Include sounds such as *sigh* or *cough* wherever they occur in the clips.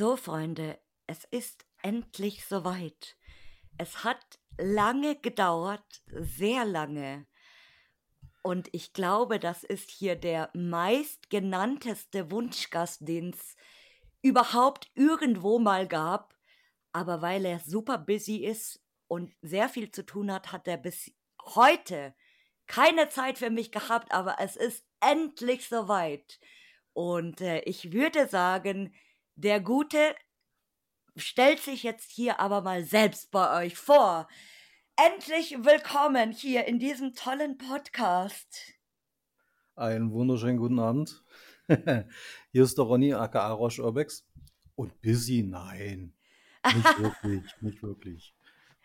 So, Freunde, es ist endlich soweit. Es hat lange gedauert, sehr lange. Und ich glaube, das ist hier der meistgenannteste Wunschgast, den es überhaupt irgendwo mal gab. Aber weil er super busy ist und sehr viel zu tun hat, hat er bis heute keine Zeit für mich gehabt. Aber es ist endlich soweit. Und äh, ich würde sagen, der Gute stellt sich jetzt hier aber mal selbst bei euch vor. Endlich willkommen hier in diesem tollen Podcast. Einen wunderschönen guten Abend. *laughs* Hier ist der Ronny aka Roche Urbex. Und busy, nein. Nicht *laughs* wirklich, nicht wirklich.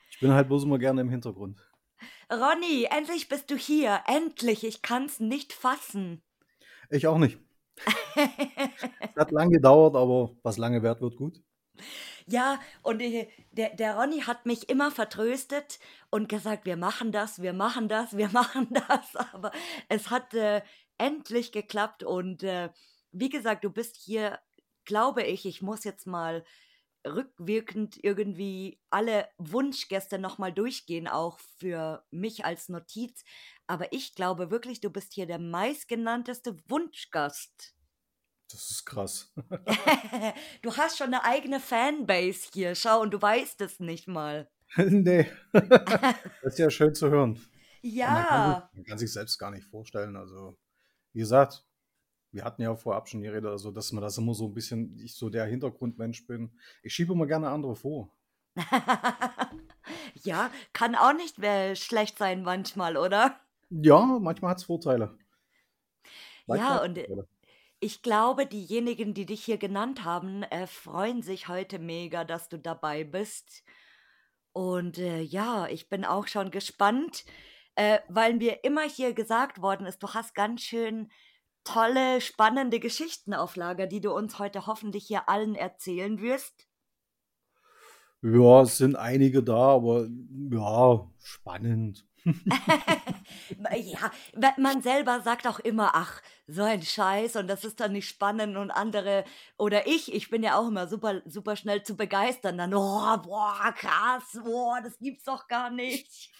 Ich bin halt bloß immer gerne im Hintergrund. Ronny, endlich bist du hier. Endlich. Ich kann's nicht fassen. Ich auch nicht. Es *laughs* hat lang gedauert, aber was lange währt, wird gut. Ja, und äh, der, der Ronny hat mich immer vertröstet und gesagt, wir machen das, wir machen das, wir *laughs* machen das. Aber es hat äh, endlich geklappt. Und äh, wie gesagt, du bist hier, glaube ich, ich muss jetzt mal rückwirkend irgendwie alle Wunschgäste nochmal durchgehen, auch für mich als Notiz. Aber ich glaube wirklich, du bist hier der meistgenannteste Wunschgast. Das ist krass. *laughs* *laughs* du hast schon eine eigene Fanbase hier, schau, und du weißt es nicht mal. *laughs* nee. das ist ja schön zu hören. Ja. Man kann, man kann, sich selbst gar nicht vorstellen. Also, wie gesagt, wir hatten ja vorab schon die Rede, also, dass man das immer so ein bisschen, ich so der Hintergrundmensch bin. Ich schiebe immer gerne andere vor. *laughs* ja, kann auch nicht mehr schlecht sein manchmal, oder? Ja, manchmal hat es Vorteile. Manchmal ja, und Vorteile. Ich glaube, diejenigen, die dich hier genannt haben, äh, freuen sich heute mega, dass du dabei bist. Und äh, ja, ich bin auch schon gespannt, äh, weil mir immer hier gesagt worden ist, du hast ganz schön tolle, spannende Geschichten auf Lager, die du uns heute hoffentlich hier allen erzählen wirst. Ja, es sind einige da, aber ja, spannend. *laughs* ja, man selber sagt auch immer, ach, so ein Scheiß und das ist dann nicht spannend und andere oder ich, ich bin ja auch immer super super schnell zu begeistern, dann oh, boah, krass, boah, das gibt's doch gar nicht.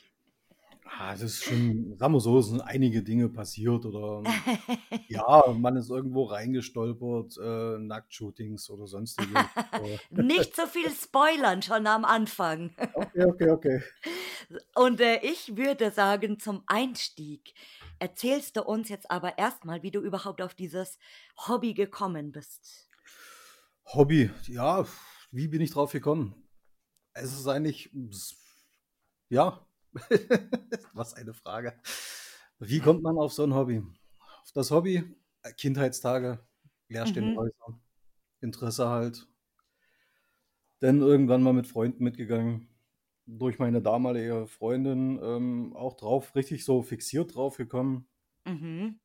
Ah, das ist schon, sagen wir so, es sind einige Dinge passiert oder *laughs* ja, man ist irgendwo reingestolpert, äh, Nacktshootings oder sonstiges. *laughs* Nicht so viel *laughs* spoilern schon am Anfang. Okay, okay, okay. Und äh, ich würde sagen, zum Einstieg erzählst du uns jetzt aber erstmal, wie du überhaupt auf dieses Hobby gekommen bist. Hobby, ja, wie bin ich drauf gekommen? Es ist eigentlich, ja, Was eine Frage. Wie kommt man auf so ein Hobby? Auf das Hobby, äh, Kindheitstage, leerstehende mhm. Interesse halt. Dann irgendwann mal mit Freunden mitgegangen. Durch meine damalige Freundin ähm, auch drauf, richtig so fixiert drauf gekommen. Mhm.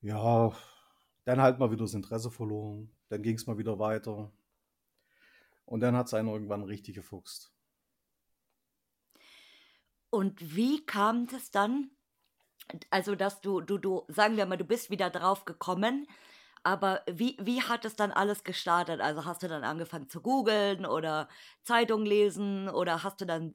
Ja, dann halt mal wieder das Interesse verloren. Dann ging es mal wieder weiter. Und dann hat es einen irgendwann richtig gefuchst. Und wie kam es dann? Also, dass du, du, du, sagen wir mal, du bist wieder drauf gekommen, aber wie, wie hat es dann alles gestartet? Also hast du dann angefangen zu googeln oder Zeitung lesen oder hast du dann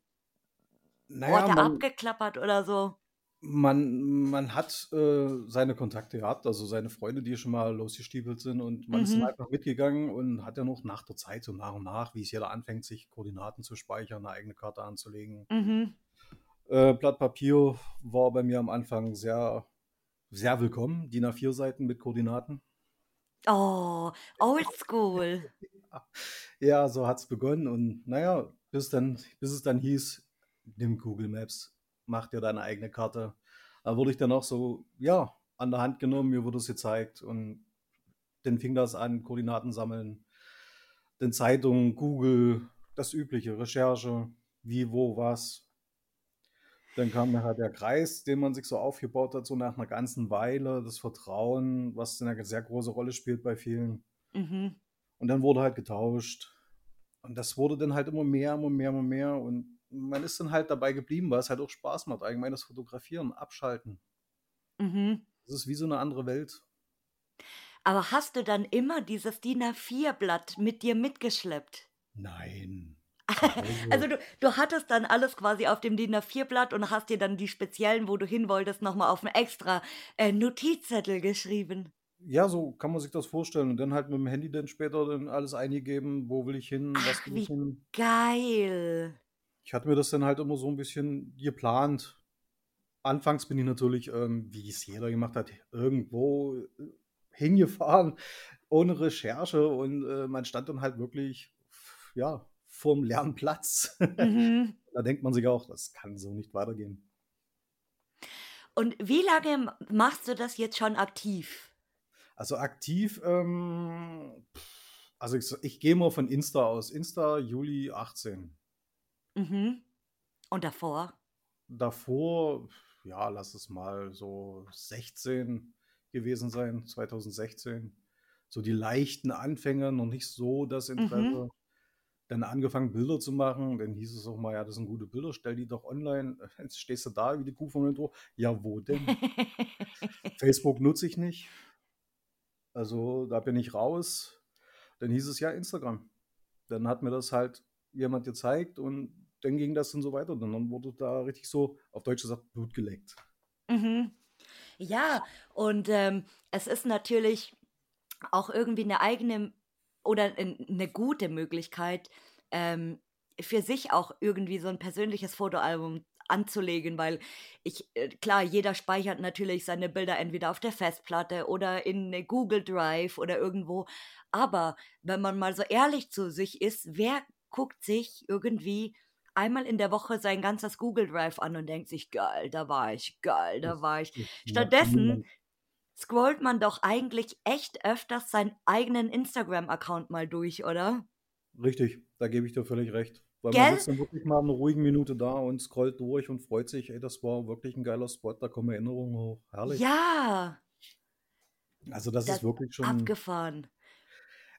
naja, Orte man, abgeklappert oder so? Man, man hat äh, seine Kontakte gehabt, also seine Freunde, die schon mal losgestiefelt sind und man mhm. ist dann einfach mitgegangen und hat ja noch nach der Zeit so nach und nach, wie es jeder anfängt, sich Koordinaten zu speichern, eine eigene Karte anzulegen. Mhm äh, Blatt Papier war bei mir am Anfang sehr, sehr willkommen. DIN A4 Seiten mit Koordinaten. Oh, oldschool. *laughs* ja, so hat es begonnen. Und naja, bis, dann, bis es dann hieß, nimm Google Maps, mach dir deine eigene Karte. Da wurde ich dann auch so, ja, an der Hand genommen, mir wurde es gezeigt und dann fing das an, Koordinaten sammeln, dann Zeitungen, Google, das übliche, Recherche, wie, wo, was. Dann kam nachher der Kreis, den man sich so aufgebaut hat, so nach einer ganzen Weile, das Vertrauen, was eine sehr große Rolle spielt bei vielen. Mhm. Und dann wurde halt getauscht. Und das wurde dann halt immer mehr, immer mehr, immer mehr. Und man ist dann halt dabei geblieben, weil es halt auch Spaß macht. Allgemein das Fotografieren, Abschalten. Mhm. Das ist wie so eine andere Welt. Aber hast du dann immer dieses DIN A4-Blatt mit dir mitgeschleppt? Nein. Also du, du hattest dann alles quasi auf dem DIN A4-Blatt und hast dir dann die speziellen, wo du hin wolltest, nochmal auf einen extra äh, Notizzettel geschrieben. Ja, so kann man sich das vorstellen. Und dann halt mit dem Handy dann später dann alles eingegeben, wo will ich hin, was Ach, will ich hin. geil. Ich hatte mir das dann halt immer so ein bisschen geplant. Anfangs bin ich natürlich, ähm, wie es jeder gemacht hat, irgendwo äh, hingefahren, ohne Recherche und äh, man stand dann halt wirklich, ja, vorm Lernplatz. Mhm. *laughs* Da denkt man sich auch, das kann so nicht weitergehen. Und wie lange machst du das jetzt schon aktiv? Also aktiv, ähm, also ich, ich gehe mal von Insta aus. Insta Juli 18. Mhm. Und davor? Davor, ja, lass es mal so 16 gewesen sein, 2016. So die leichten Anfänge, noch nicht so das Mhm. Dann angefangen, Bilder zu machen. Dann hieß es auch mal, ja, das sind gute Bilder, stell die doch online. *laughs* Jetzt stehst du da wie die Kuh vom Intro. Ja, wo denn? *laughs* Facebook nutze ich nicht. Also da bin ich raus. Dann hieß es ja Instagram. Dann hat mir das halt jemand gezeigt und dann ging das dann so weiter. Und dann wurde da richtig so, auf Deutsch gesagt, Blut geleckt. Mhm. Ja, und ähm, es ist natürlich auch irgendwie eine eigene oder eine gute Möglichkeit, ähm, für sich auch irgendwie so ein persönliches Fotoalbum anzulegen, weil ich, äh, klar, jeder speichert natürlich seine Bilder entweder auf der Festplatte oder in Google Drive oder irgendwo. Aber wenn man mal so ehrlich zu sich ist, wer guckt sich irgendwie einmal in der Woche sein ganzes Google Drive an und denkt sich, geil, da war ich, geil, da war ich. Stattdessen. Scrollt man doch eigentlich echt öfters seinen eigenen Instagram-Account mal durch, oder? Richtig, da gebe ich dir völlig recht. Weil man Gell? sitzt dann wirklich mal eine ruhige Minute da und scrollt durch und freut sich, ey, das war wirklich ein geiler Spot, da kommen Erinnerungen hoch. Herrlich. Ja, Also das das ist wirklich schon, abgefahren.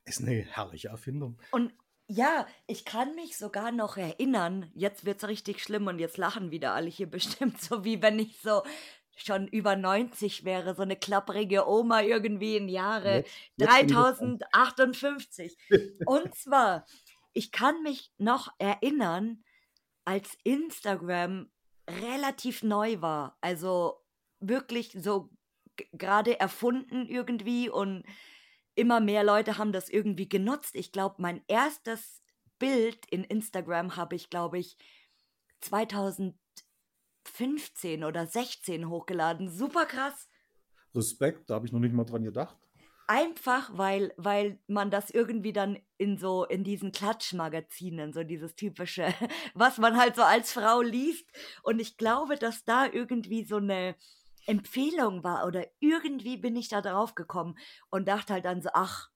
ist eine herrliche Erfindung. Und ja, ich kann mich sogar noch erinnern, jetzt wird's richtig schlimm und jetzt lachen wieder alle hier *laughs* bestimmt, so wie wenn ich so schon über 90 wäre, so eine klapprige Oma irgendwie in Jahre Jetzt, jetzt bin ich gespannt. 3058. Und zwar, ich kann mich noch erinnern, als Instagram relativ neu war, also wirklich so gerade erfunden irgendwie und immer mehr Leute haben das irgendwie genutzt. Ich glaube, mein erstes Bild in Instagram habe ich, glaube ich, 2015 oder 16 hochgeladen. Super krass. Respekt, da habe ich noch nicht mal dran gedacht. Einfach, weil, weil man das irgendwie dann in so, in diesen Klatschmagazinen, so dieses typische, *laughs* was man halt so als Frau liest. Und ich glaube, dass da irgendwie so eine Empfehlung war oder irgendwie bin ich da drauf gekommen und dachte halt dann so, ach,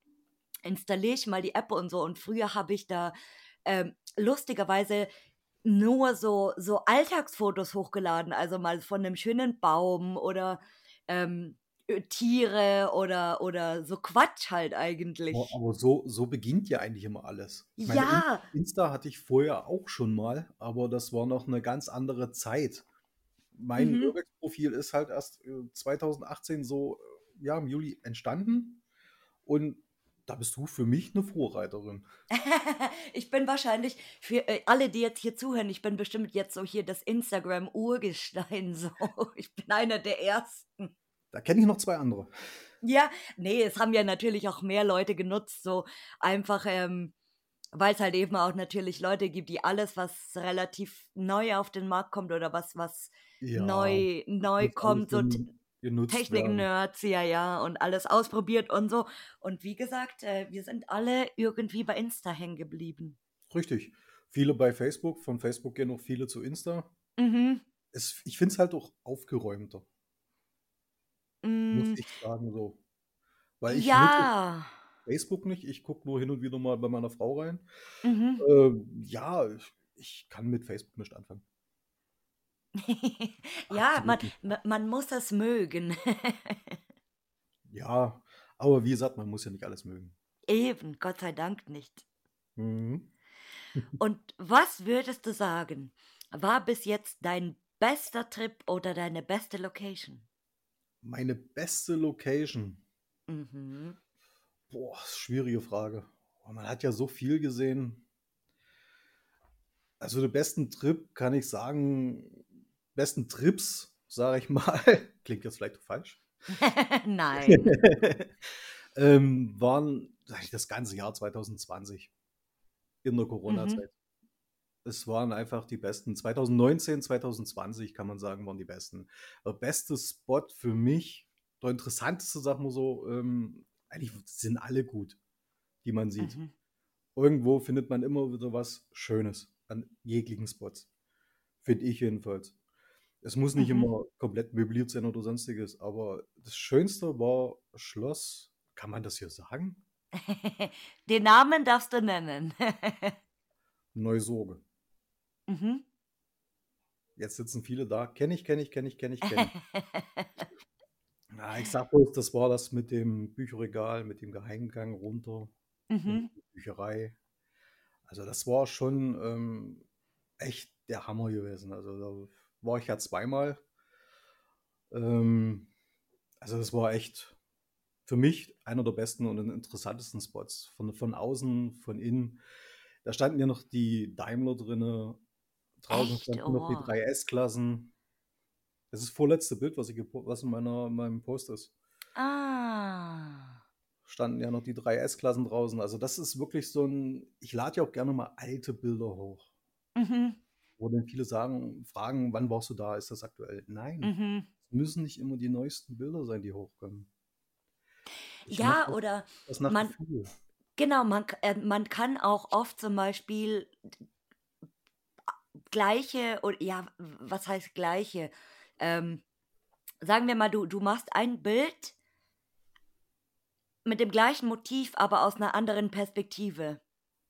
installiere ich mal die App und so. Und früher habe ich da ähm, lustigerweise nur so, so Alltagsfotos hochgeladen, also mal von einem schönen Baum oder ähm, äh, Tiere oder, oder so Quatsch halt eigentlich. aber so, so beginnt ja eigentlich immer alles. Ich meine, In- Ja, Insta hatte ich vorher auch schon mal, aber das war noch eine ganz andere Zeit. Mein mhm. Urbex-Profil ist halt erst äh, 2018 so äh, ja, im Juli entstanden und da bist du für mich eine Vorreiterin. *laughs* Ich bin wahrscheinlich für äh, alle, die jetzt hier zuhören, ich bin bestimmt jetzt so hier das Instagram-Urgestein *laughs* so. Ich bin einer der ersten. Da kenne ich noch zwei andere. Ja, nee, es haben ja natürlich auch mehr Leute genutzt, so einfach, ähm, weil es halt eben auch natürlich Leute gibt, die alles, was relativ neu auf den Markt kommt oder was, was Ja, neu, neu kommt, so Technik-Nerds, ja, ja, und alles ausprobiert und so. Und wie gesagt, äh, wir sind alle irgendwie bei Insta hängen geblieben. Richtig. Viele bei Facebook, von Facebook gehen auch viele zu Insta. Mhm. Es, ich finde es halt auch aufgeräumter, muss Mm, ich sagen so. Weil ich ja. Facebook nicht, ich gucke nur hin und wieder mal bei meiner Frau rein. Mhm. Ähm, ja, ich, ich kann mit Facebook nicht anfangen. *laughs* Ja, man, man muss es mögen. *laughs* Ja, aber wie gesagt, man muss ja nicht alles mögen. Eben, Gott sei Dank nicht. Mhm. *laughs* Und was würdest du sagen, war bis jetzt dein bester Trip oder deine beste Location? Meine beste Location. Mhm. Boah, schwierige Frage. Man hat ja so viel gesehen. Also den besten Trip kann ich sagen, besten Trips, sage ich mal, *laughs* klingt jetzt vielleicht falsch, *laughs* Nein. *laughs* ähm, waren sag ich, das ganze Jahr 2020 in der Mhm. Corona-Zeit. Es waren einfach die besten. 2019, 2020 kann man sagen, waren die besten. Der beste Spot für mich, der interessanteste, sagen wir so, ähm, eigentlich sind alle gut, die man sieht. Mhm. Irgendwo findet man immer wieder was Schönes an jeglichen Spots. Finde ich jedenfalls. Es muss nicht Mhm. immer komplett möbliert sein oder sonstiges, aber das Schönste war Schloss. Kann man das hier sagen? *laughs* Den Namen darfst du nennen. *laughs* Neusorge. mhm. Jetzt sitzen viele da. Kenne ich, kenne ich, kenne ich, kenne ich, kenne ich. *laughs* Ja, ich sag bloß, das war das mit dem Bücherregal, mit dem Geheimgang runter mhm. Bücherei. Also das war schon ähm, echt der Hammer gewesen. Also da war ich ja zweimal. Ähm, also das war echt für mich einer der besten und interessantesten Spots. Von, von außen, von innen. Da standen ja noch die Daimler drinne. Draußen Echt? standen noch die Oh. drei S-Klassen. Das ist das vorletzte Bild, was, ich, was in meiner, meinem Post ist. Ah. Standen ja noch die drei S-Klassen draußen. Also das ist wirklich so ein, ich lade ja auch gerne mal alte Bilder hoch. Mhm. Wo dann viele sagen, fragen, wann warst du da? Ist das aktuell? Nein, Mhm. es müssen nicht immer die neuesten Bilder sein, die hochkommen. Ich Ja, oder das nach man, Gefühl. genau, man, äh, man kann auch oft zum Beispiel gleiche, oder ja, was heißt gleiche? Ähm, sagen wir mal, du, du machst ein Bild mit dem gleichen Motiv, aber aus einer anderen Perspektive.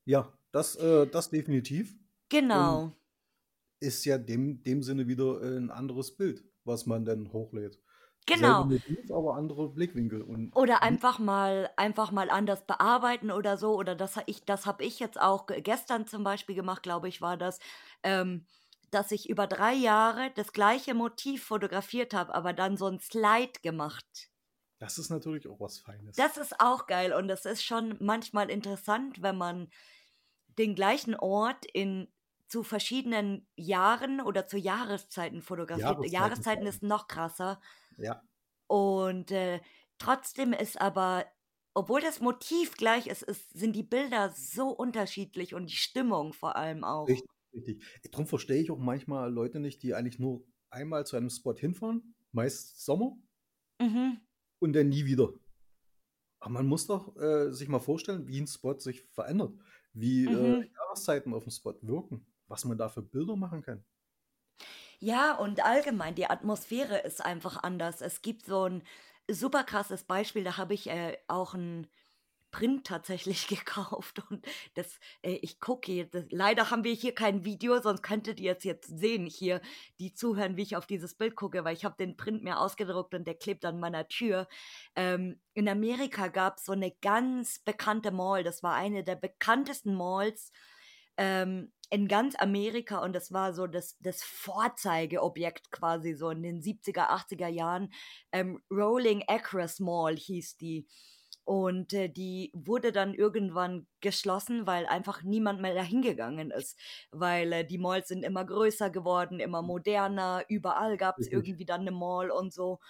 Ja, das, äh, das definitiv. Und Genau, ist ja dem, dem Sinne wieder äh, ein anderes Bild, was man dann hochlädt. Genau. Motiv, aber andere Blickwinkel. Und Oder einfach mal, einfach mal anders bearbeiten oder so. Oder das, ich, das habe ich jetzt auch ge- gestern zum Beispiel gemacht, glaube ich, war das, ähm, dass ich über drei Jahre das gleiche Motiv fotografiert habe, aber dann so ein Slide gemacht. das ist natürlich auch was Feines. Das ist auch geil und das ist schon manchmal interessant, wenn man den gleichen Ort in zu verschiedenen Jahren oder zu Jahreszeiten fotografiert. Jahreszeiten Jahreszeiten ist noch krasser. Ja, Und äh, trotzdem ist aber, obwohl das Motiv gleich ist, ist, sind die Bilder so unterschiedlich und die Stimmung vor allem auch. richtig, richtig. Darum verstehe ich auch manchmal Leute nicht, die eigentlich nur einmal zu einem Spot hinfahren, meist Sommer, Mhm. und dann nie wieder. Aber man muss doch äh, sich mal vorstellen, wie ein Spot sich verändert, wie äh, Mhm. Jahreszeiten auf dem Spot wirken, was man da für Bilder machen kann. Ja, und allgemein, die Atmosphäre ist einfach anders. Es gibt so ein super krasses Beispiel, da habe ich äh, auch ein Print tatsächlich *laughs* gekauft und das, äh, ich gucke das, leider haben wir hier kein Video, sonst könntet ihr es jetzt sehen hier, die zuhören, wie ich auf dieses Bild gucke, weil ich habe den Print mir ausgedruckt und der klebt an meiner Tür. Ähm, in Amerika gab es so eine ganz bekannte Mall, das war eine der bekanntesten Malls ähm, in ganz Amerika und das war so das, das Vorzeigeobjekt quasi so in den 70er, 80er Jahren. Ähm, Rolling Acres Mall hieß die. Und äh, die wurde dann irgendwann geschlossen, weil einfach niemand mehr dahin gegangen ist. Weil äh, die Malls sind immer größer geworden, immer moderner. Überall gab es irgendwie dann eine Mall und so.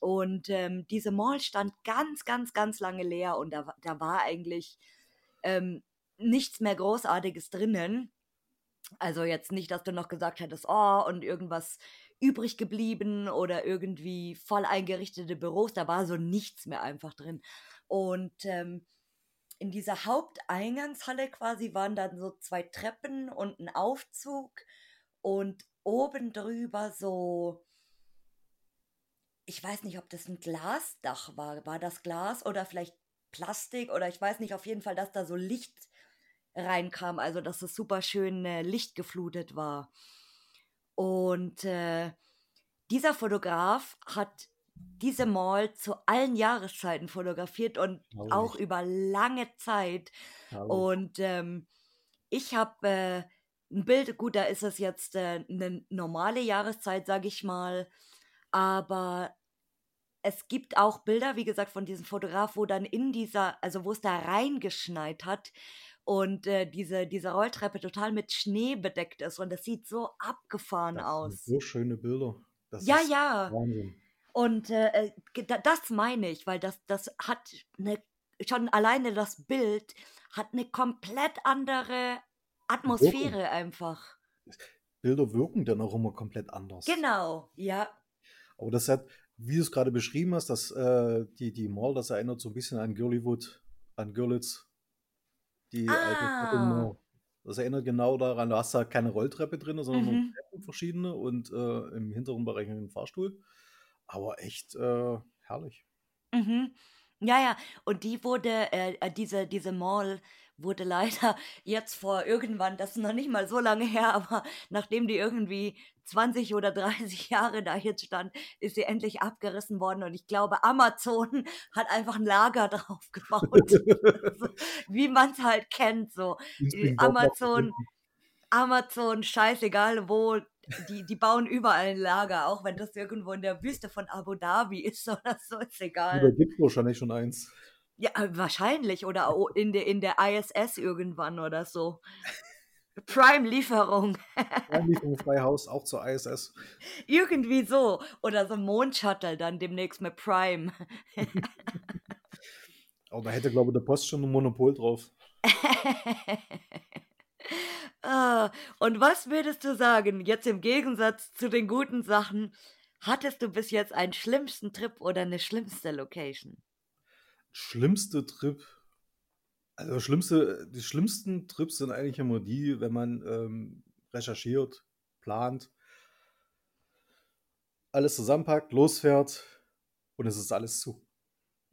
Und ähm, diese Mall stand ganz, ganz, ganz lange leer und da, da war eigentlich ähm, nichts mehr Großartiges drinnen. Also jetzt nicht, dass du noch gesagt hättest, oh, und irgendwas übrig geblieben oder irgendwie voll eingerichtete Büros. Da war so nichts mehr einfach drin. Und ähm, in dieser Haupteingangshalle quasi waren dann so zwei Treppen und ein Aufzug und oben drüber so, ich weiß nicht, ob das ein Glasdach war. War das Glas oder vielleicht Plastik oder ich weiß nicht, auf jeden Fall, dass da so Licht reinkam, also dass es super schön äh, lichtgeflutet war. Und äh, dieser Fotograf hat diese Mall zu allen Jahreszeiten fotografiert und auch Traurig, über lange Zeit. traurig. Und ähm, ich habe äh, ein Bild, gut, da ist es jetzt äh, eine normale Jahreszeit, sage ich mal, aber es gibt auch Bilder, wie gesagt, von diesem Fotograf, wo dann in dieser, also wo es da reingeschneit hat und äh, diese, diese Rolltreppe total mit Schnee bedeckt ist und das sieht so abgefahren Das aus. so schöne Bilder. Das Ja, ist ja. Wahnsinn. Und äh, äh, das meine ich, weil das, das hat eine, schon alleine das Bild hat eine komplett andere Atmosphäre einfach. Bilder wirken dann auch immer komplett anders. Genau, ja. Aber das hat, wie du es gerade beschrieben hast, dass äh, die, die Mall, das erinnert so ein bisschen an Girlywood, an Görlitz. Die Ah. Das erinnert genau daran, du hast da keine Rolltreppe drin, sondern nur Mhm. Treppen verschiedene und äh, im hinteren Bereich einen Fahrstuhl. Aber echt äh, herrlich. Mhm. Ja, ja, und die wurde, äh, äh, diese, diese Mall wurde leider *laughs* jetzt vor irgendwann, das ist noch nicht mal so lange her, *laughs* aber nachdem die irgendwie 20 oder 30 *laughs* Jahre da jetzt stand, ist sie endlich abgerissen worden und ich glaube, Amazon hat einfach ein Lager drauf gebaut. so, wie man es halt kennt, so. Man- Amazon, Amazon, scheißegal wo, die, die bauen überall ein Lager, auch wenn das irgendwo in der Wüste von Abu Dhabi ist oder so, ist egal. Da gibt es wahrscheinlich schon eins. Ja, äh, wahrscheinlich. Oder in der, in der ISS irgendwann oder so. Prime-Lieferung. *laughs* Einlieferung Freihaus, auch zur ISS. Irgendwie so. Oder so ein Mondshuttle dann demnächst mit Prime. *laughs* Aber da hätte, glaube ich, der Post schon ein Monopol drauf. *laughs* Ah, Und was würdest du sagen, jetzt im Gegensatz zu den guten Sachen, hattest du bis jetzt einen schlimmsten Trip oder eine schlimmste Location? Schlimmste Trip. Also schlimmste, die schlimmsten Trips sind eigentlich immer die, wenn man ähm, recherchiert, plant, alles zusammenpackt, losfährt und es ist alles zu.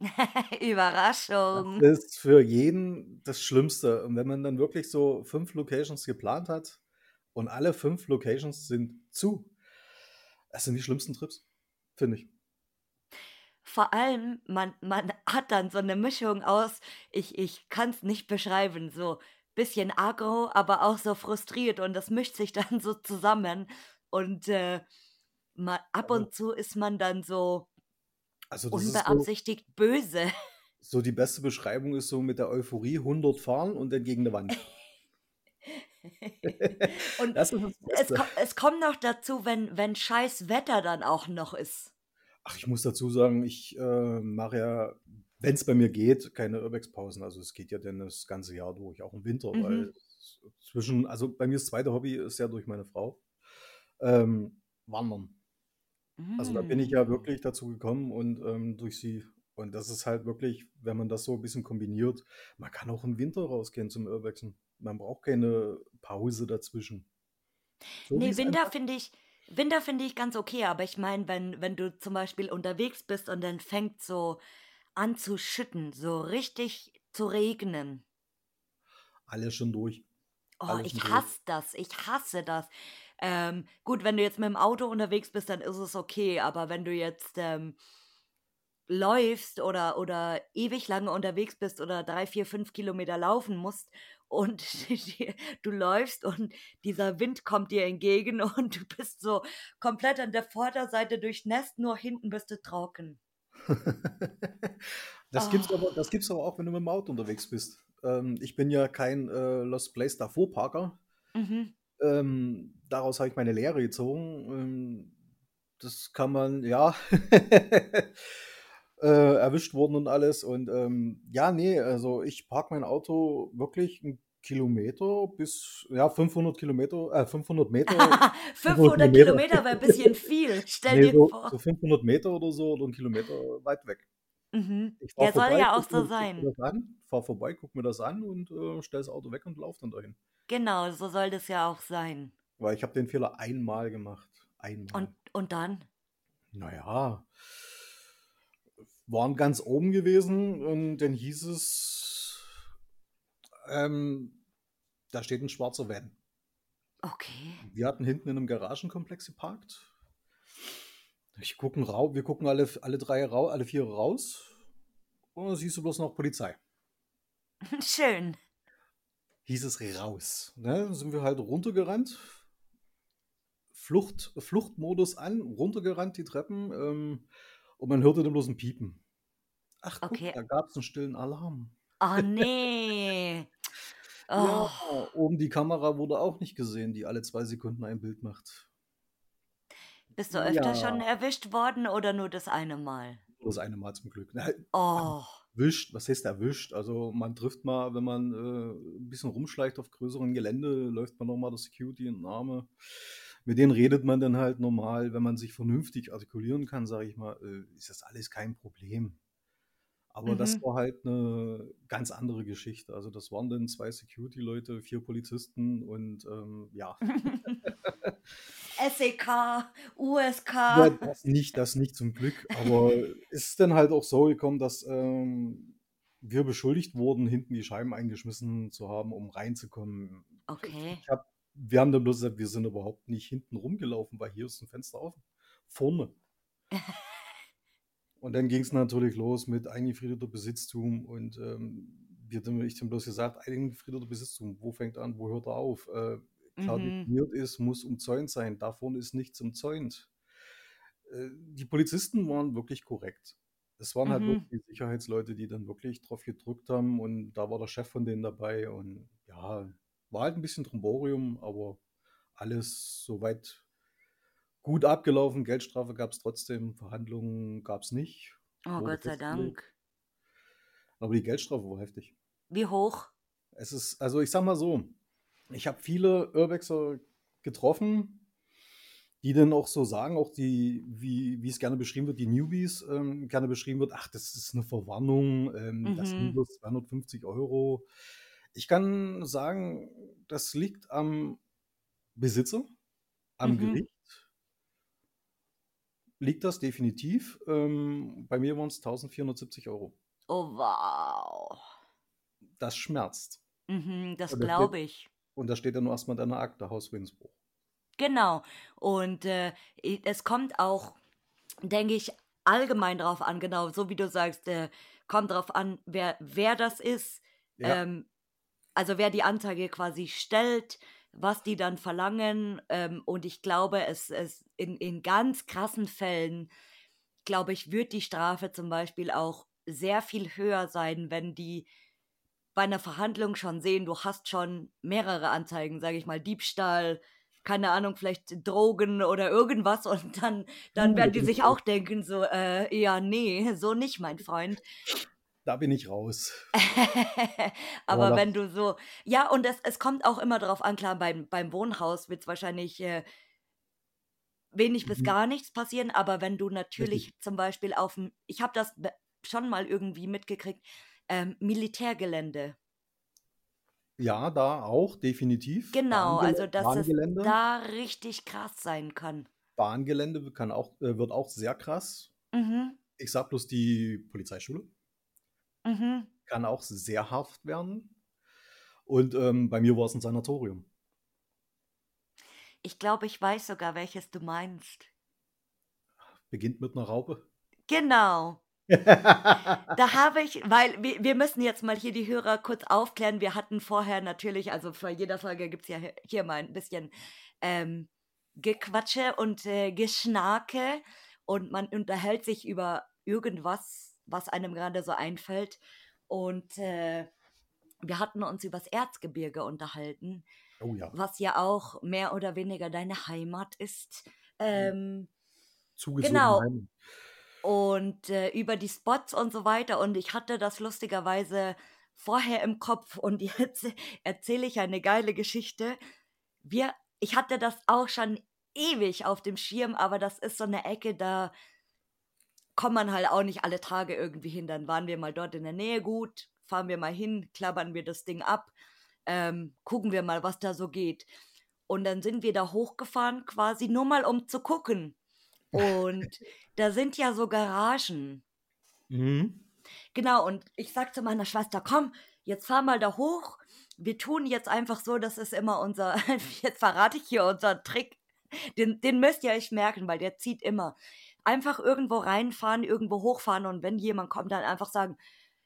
*laughs* Das Überraschung. ist für jeden das Schlimmste. Und wenn man dann wirklich so fünf Locations geplant hat und alle fünf Locations sind zu, das sind die schlimmsten Trips, finde ich. Vor allem, man, man hat dann so eine Mischung aus, ich, ich kann es nicht beschreiben, so bisschen aggro, aber auch so frustriert und das mischt sich *laughs* dann so zusammen und äh, ma- ab Also und zu ist man dann so Also ist so, unbeabsichtigt böse. *laughs* so die beste Beschreibung ist so mit der Euphorie 100 fahren und dann gegen die Wand. *laughs* und es, es kommt noch dazu, wenn, wenn scheiß Wetter dann auch noch ist. Ach, ich muss dazu sagen, ich äh, mache ja, wenn es bei mir geht, keine Urbex-Pausen. Also es geht ja dann das ganze Jahr durch, auch im Winter, Mhm. weil zwischen, also bei mir das zweite Hobby ist ja durch meine Frau, ähm, Wandern. Also da bin ich ja Mm. wirklich dazu gekommen und ähm, durch sie. Und das ist halt wirklich, wenn man das so ein bisschen kombiniert, man kann auch im Winter rausgehen zum Urbexen. Man braucht keine Pause dazwischen. So Nee, Winter finde ich, Winter finde ich ganz okay, aber ich meine, wenn, wenn du zum Beispiel unterwegs bist und dann fängt so an zu schütten, so richtig zu regnen. alles schon durch. Oh, Alles ich durch. hasse das, ich hasse das. Ähm, gut, wenn du jetzt mit dem Auto unterwegs bist, dann ist es okay, aber wenn du jetzt ähm, läufst oder, oder ewig lange unterwegs bist oder drei, vier, fünf Kilometer laufen musst und *laughs* die- du läufst und dieser Wind kommt dir entgegen *laughs* und du bist so komplett an der Vorderseite durchnässt, nur hinten bist du trocken. Das gibt's Oh. aber, das gibt's aber auch, wenn du mit dem Auto unterwegs bist. Ähm, ich bin ja kein äh, Lost Place davor Parker. Mhm. Ähm, daraus habe ich meine Lehre gezogen. Ähm, das kann man, ja, *laughs* äh, erwischt worden und alles. Und ähm, ja, nee, also ich parke mein Auto wirklich einen Kilometer bis, ja, 500 Kilometer, äh, 500 Meter. *laughs* 500 Kilometer wäre ein bisschen viel, *laughs* stell Nee, dir so, vor. so 500 Meter oder so oder einen Kilometer weit weg. Mhm. Ich fahr Ja, soll vorbei, ja auch so sein. an, fahr vorbei, guck mir das an und äh, stell das Auto weg und lauf dann dahin. Genau, so soll das ja auch sein. Weil ich habe den Fehler einmal gemacht. Einmal. Und, und dann? Naja, waren ganz oben gewesen und dann hieß es, ähm, da steht ein schwarzer Van. Okay. Wir hatten hinten in einem Garagenkomplex geparkt. Ich gucken rau wir gucken alle, alle drei, rau alle vier raus. Und dann siehst du bloß noch Polizei. *laughs* Schön. hieß es raus. Ne? Dann sind wir halt runtergerannt. Flucht, Fluchtmodus an, runtergerannt die Treppen. Ähm, und man hörte dann bloß ein Piepen. Ach, guck, Okay. da gab es einen stillen Alarm. Oh *laughs* nee. Ja, Oh, oben die Kamera wurde auch nicht gesehen, die alle zwei Sekunden ein Bild macht. bist du öfter Ja, schon erwischt worden oder nur das eine Mal? das eine Mal zum Glück. Oh, erwischt, was heißt erwischt? Also man trifft mal, wenn man äh, ein bisschen rumschleicht auf größerem Gelände, läuft man nochmal der Security in den Arme. Mit denen redet man dann halt normal, wenn man sich vernünftig artikulieren kann, sage ich mal, äh, ist das alles kein Problem. Aber das mhm, war halt eine ganz andere Geschichte. Also das waren dann zwei Security-Leute, vier Polizisten und ähm, ja, *laughs* SEK, Ja, USK. das nicht, das nicht zum Glück. Aber es ist dann halt auch so gekommen, dass ähm, wir beschuldigt wurden, hinten die Scheiben eingeschmissen zu haben, um reinzukommen. Okay. Ich hab, wir haben dann bloß gesagt, wir sind überhaupt nicht hinten rumgelaufen, weil hier ist ein Fenster offen. Vorne. *laughs* Und dann ging es natürlich los mit eingefriedeter Besitztum und ähm, wir haben ich dann bloß gesagt, eingefriedeter Besitztum, wo fängt an, wo hört er auf? Äh, klar Mhm, definiert ist, muss umzäunt sein, davon ist nichts umzäunt. Äh, die Polizisten waren wirklich korrekt. Es waren halt mhm. wirklich die Sicherheitsleute, die dann wirklich drauf gedrückt haben und da war der Chef von denen dabei und ja, war halt ein bisschen Tromborium, aber alles soweit gut abgelaufen. Geldstrafe gab es trotzdem, Verhandlungen gab es nicht, Oh, Gott sei. Dank. Aber die Geldstrafe war heftig. Wie hoch? Es ist, also ich sag mal so, ich habe viele Urbexer getroffen, die dann auch so sagen, auch die, wie, wie es gerne beschrieben wird, die Newbies ähm, gerne beschrieben wird, ach, das ist eine Verwarnung, ähm, das sind Mhm, bloß 250 Euro. Ich kann sagen, das liegt am Besitzer, am mhm. Gericht liegt das definitiv. Ähm, bei mir waren es 1470 Euro. Oh, wow. Das schmerzt. Mhm, das glaube ich. und da steht dann nur erstmal in deiner Akte, Hausfriedensbruch. Genau. Und äh, es kommt auch, denke ich, allgemein drauf an, genau, so wie du sagst, äh, kommt drauf an, wer, wer das ist, Ja, ähm, also wer die Anzeige quasi stellt, was die dann verlangen. Ähm, und ich glaube, es, es in, in ganz krassen Fällen, glaube ich, wird die Strafe zum Beispiel auch sehr viel höher sein, wenn die bei einer Verhandlung schon sehen, du hast schon mehrere Anzeigen, sage ich mal, Diebstahl, keine Ahnung, vielleicht Drogen oder irgendwas und dann, dann da werden die ich sich auch denken, so, äh, ja, nee, so nicht, mein Freund. Da bin ich raus. *laughs* Aber das, wenn du so, ja, und es, es kommt auch immer darauf an, klar, beim, beim Wohnhaus wird es wahrscheinlich äh, wenig bis mhm, gar nichts passieren, aber wenn du richtig. natürlich zum Beispiel auf dem, ich habe das schon mal irgendwie mitgekriegt, ähm, Militärgelände. Ja, da auch, definitiv. Genau, Bahngel also dass es Bahngelände. da richtig krass sein kann. Bahngelände kann auch, äh, wird auch sehr krass. Mhm, Ich sag bloß die Polizeischule. Mhm. Kann auch sehr hart werden. Und ähm, bei mir war es ein Sanatorium. Ich glaube, ich weiß sogar, welches du meinst. Beginnt mit einer Raupe. Genau. *laughs* Da habe ich, weil wir, wir müssen jetzt mal hier die Hörer kurz aufklären. Wir hatten vorher natürlich, also vor jeder Folge gibt es ja hier- hier mal ein bisschen ähm, Gequatsche und äh, Geschnake und man unterhält sich über irgendwas, was einem gerade so einfällt. Und äh, wir hatten uns über das Erzgebirge unterhalten, Oh ja, was ja auch mehr oder weniger deine Heimat ist. Ähm, zugezogen genau, heim. und äh, über die Spots und so weiter. Und ich hatte das lustigerweise vorher im Kopf und jetzt erzähle ich eine geile Geschichte. Wir, ich hatte das auch schon ewig auf dem Schirm, aber das ist so eine Ecke, da kommt man halt auch nicht alle Tage irgendwie hin. Dann waren wir mal dort in der Nähe, gut, fahren wir mal hin, klappern wir das Ding ab, ähm, gucken wir mal, was da so geht. Und dann sind wir da hochgefahren, quasi nur mal um zu gucken. Und *laughs* da sind ja so Garagen. Mhm. Genau, und ich sag zu meiner Schwester, komm, jetzt fahr mal da hoch. Wir tun jetzt einfach so, das ist immer unser, *laughs* jetzt verrate ich hier unseren Trick. Den, den müsst ihr euch merken, weil der zieht immer. Einfach irgendwo reinfahren, irgendwo hochfahren und wenn jemand kommt, dann einfach sagen,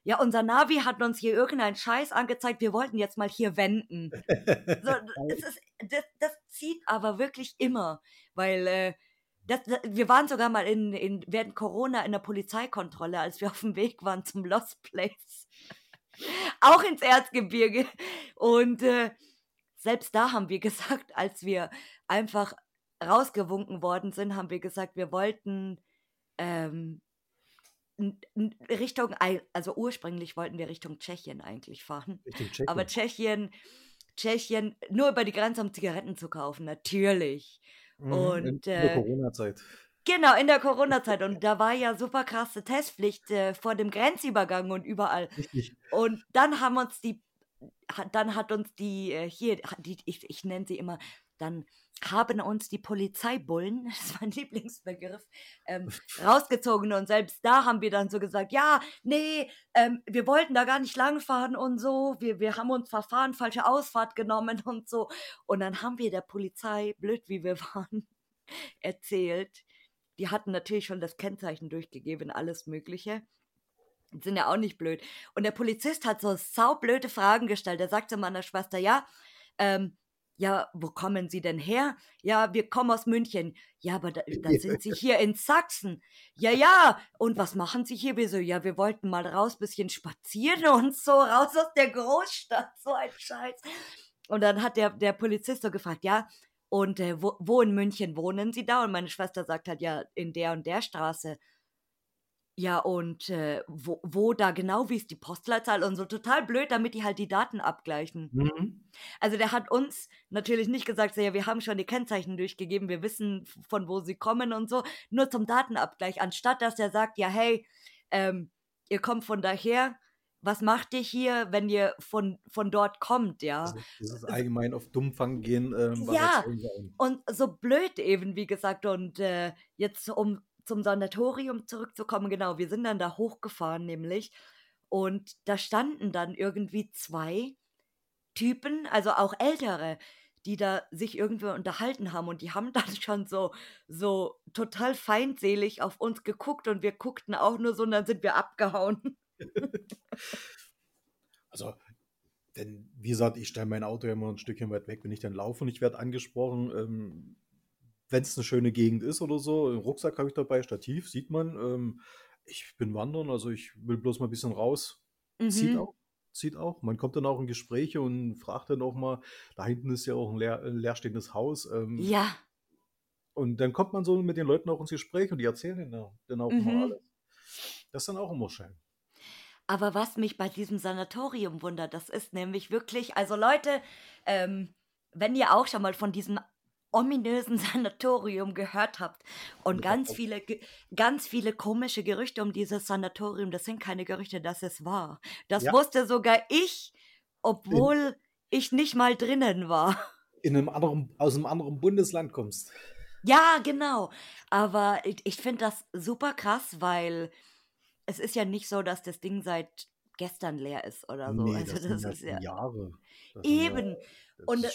ja, unser Navi hat uns hier irgendeinen Scheiß angezeigt, wir wollten jetzt mal hier wenden. *laughs* So, es ist, das, das zieht aber wirklich immer, weil äh, Das, das, wir waren sogar mal in, in, während Corona in der Polizeikontrolle, als wir auf dem Weg waren zum Lost Place. *laughs* Auch ins Erzgebirge. Und äh, selbst da haben wir *laughs* gesagt, als wir einfach rausgewunken worden sind, haben wir gesagt, wir wollten ähm, Richtung, also ursprünglich wollten wir Richtung Tschechien eigentlich fahren. Tschechien. Aber Tschechien, Tschechien, nur über die Grenze, um Zigaretten zu kaufen, natürlich. Mhm, Und, in der äh, Corona-Zeit. Genau, in der Corona-Zeit. Und da war ja super krasse Testpflicht äh, vor dem Grenzübergang und überall. Richtig. Und dann haben uns die, dann hat uns die, äh, hier, die, ich, ich nenne sie immer, dann haben uns die Polizeibullen, *laughs* das ist mein Lieblingsbegriff, ähm, rausgezogen und selbst da haben wir dann so gesagt, ja, nee, ähm, wir wollten da gar nicht langfahren und so, wir, wir haben uns verfahren, falsche Ausfahrt genommen *laughs* und so. Und dann haben wir der Polizei, blöd wie wir *laughs* waren, erzählt, die hatten natürlich schon das Kennzeichen durchgegeben, alles Mögliche. Die sind ja auch nicht blöd. Und der Polizist hat so saublöde Fragen gestellt. Er sagte meiner Schwester, ja, ähm, ja, wo kommen Sie denn her? Ja, wir kommen aus München. Ja, aber da, da *laughs* sind Sie hier in Sachsen. Ja, ja. Und was machen Sie hier? Wir so, ja, wir wollten mal raus, bisschen spazieren *laughs* und so, raus aus der Großstadt. So ein Scheiß. Und dann hat der, der Polizist so gefragt, ja, und äh, wo, wo in München wohnen Sie da? Und meine Schwester sagt halt, ja, in der und der Straße. Ja, und äh, wo, wo da genau, wie ist die Postleitzahl und so total blöd, damit die halt die Daten abgleichen. Mhm. Also der hat uns natürlich nicht gesagt, so, ja, wir haben schon die Kennzeichen durchgegeben, wir wissen, von wo sie kommen und so, nur zum Datenabgleich, anstatt dass er sagt, ja, hey, ähm, ihr kommt von daher, was macht ihr hier, wenn ihr von, von dort kommt, ja? Das ist, das ist allgemein auf Dummfang gehen. Ähm, ja, und so blöd eben, wie gesagt, und äh, jetzt um zum Sanatorium zurückzukommen, genau, wir sind dann da hochgefahren nämlich und da standen dann irgendwie zwei Typen, also auch ältere, die da sich irgendwie unterhalten haben und die haben *laughs* dann schon so so total feindselig auf uns geguckt und wir guckten auch nur so und dann sind wir abgehauen. *laughs* also denn wie gesagt, ich stelle mein Auto ja immer ein Stückchen weit weg, wenn ich dann laufe und ich werde angesprochen. Ähm, wenn es eine schöne Gegend ist oder so. Einen Rucksack habe ich dabei, Stativ, sieht man. Ähm, ich bin wandern, also ich will bloß mal ein bisschen raus. Mhm. Zieht auch. Zieht auch. Man kommt dann auch in Gespräche und fragt dann auch mal, da hinten ist ja auch ein, leer, ein leerstehendes Haus. Ähm, ja. Und dann kommt man so mit den Leuten auch ins Gespräch und die erzählen dann, dann auch mhm. immer alles. Das ist dann auch immer schön. Aber was mich bei diesem Sanatorium wundert, das ist nämlich wirklich, also Leute, ähm, wenn ihr auch schon mal von diesem ominösen *laughs* Sanatorium gehört habt und ganz viele, ganz viele komische Gerüchte um dieses Sanatorium. Das sind keine Gerüchte, das ist wahr. Das ja. wusste sogar ich, obwohl in, ich nicht mal drinnen war. *laughs* In einem anderen, aus einem anderen Bundesland kommst. Ja, genau. Aber ich, ich finde das super krass, weil es ist ja nicht so, dass das Ding seit gestern leer ist oder so. Nee, also das, das ist ja Jahre. Das eben. Ja, und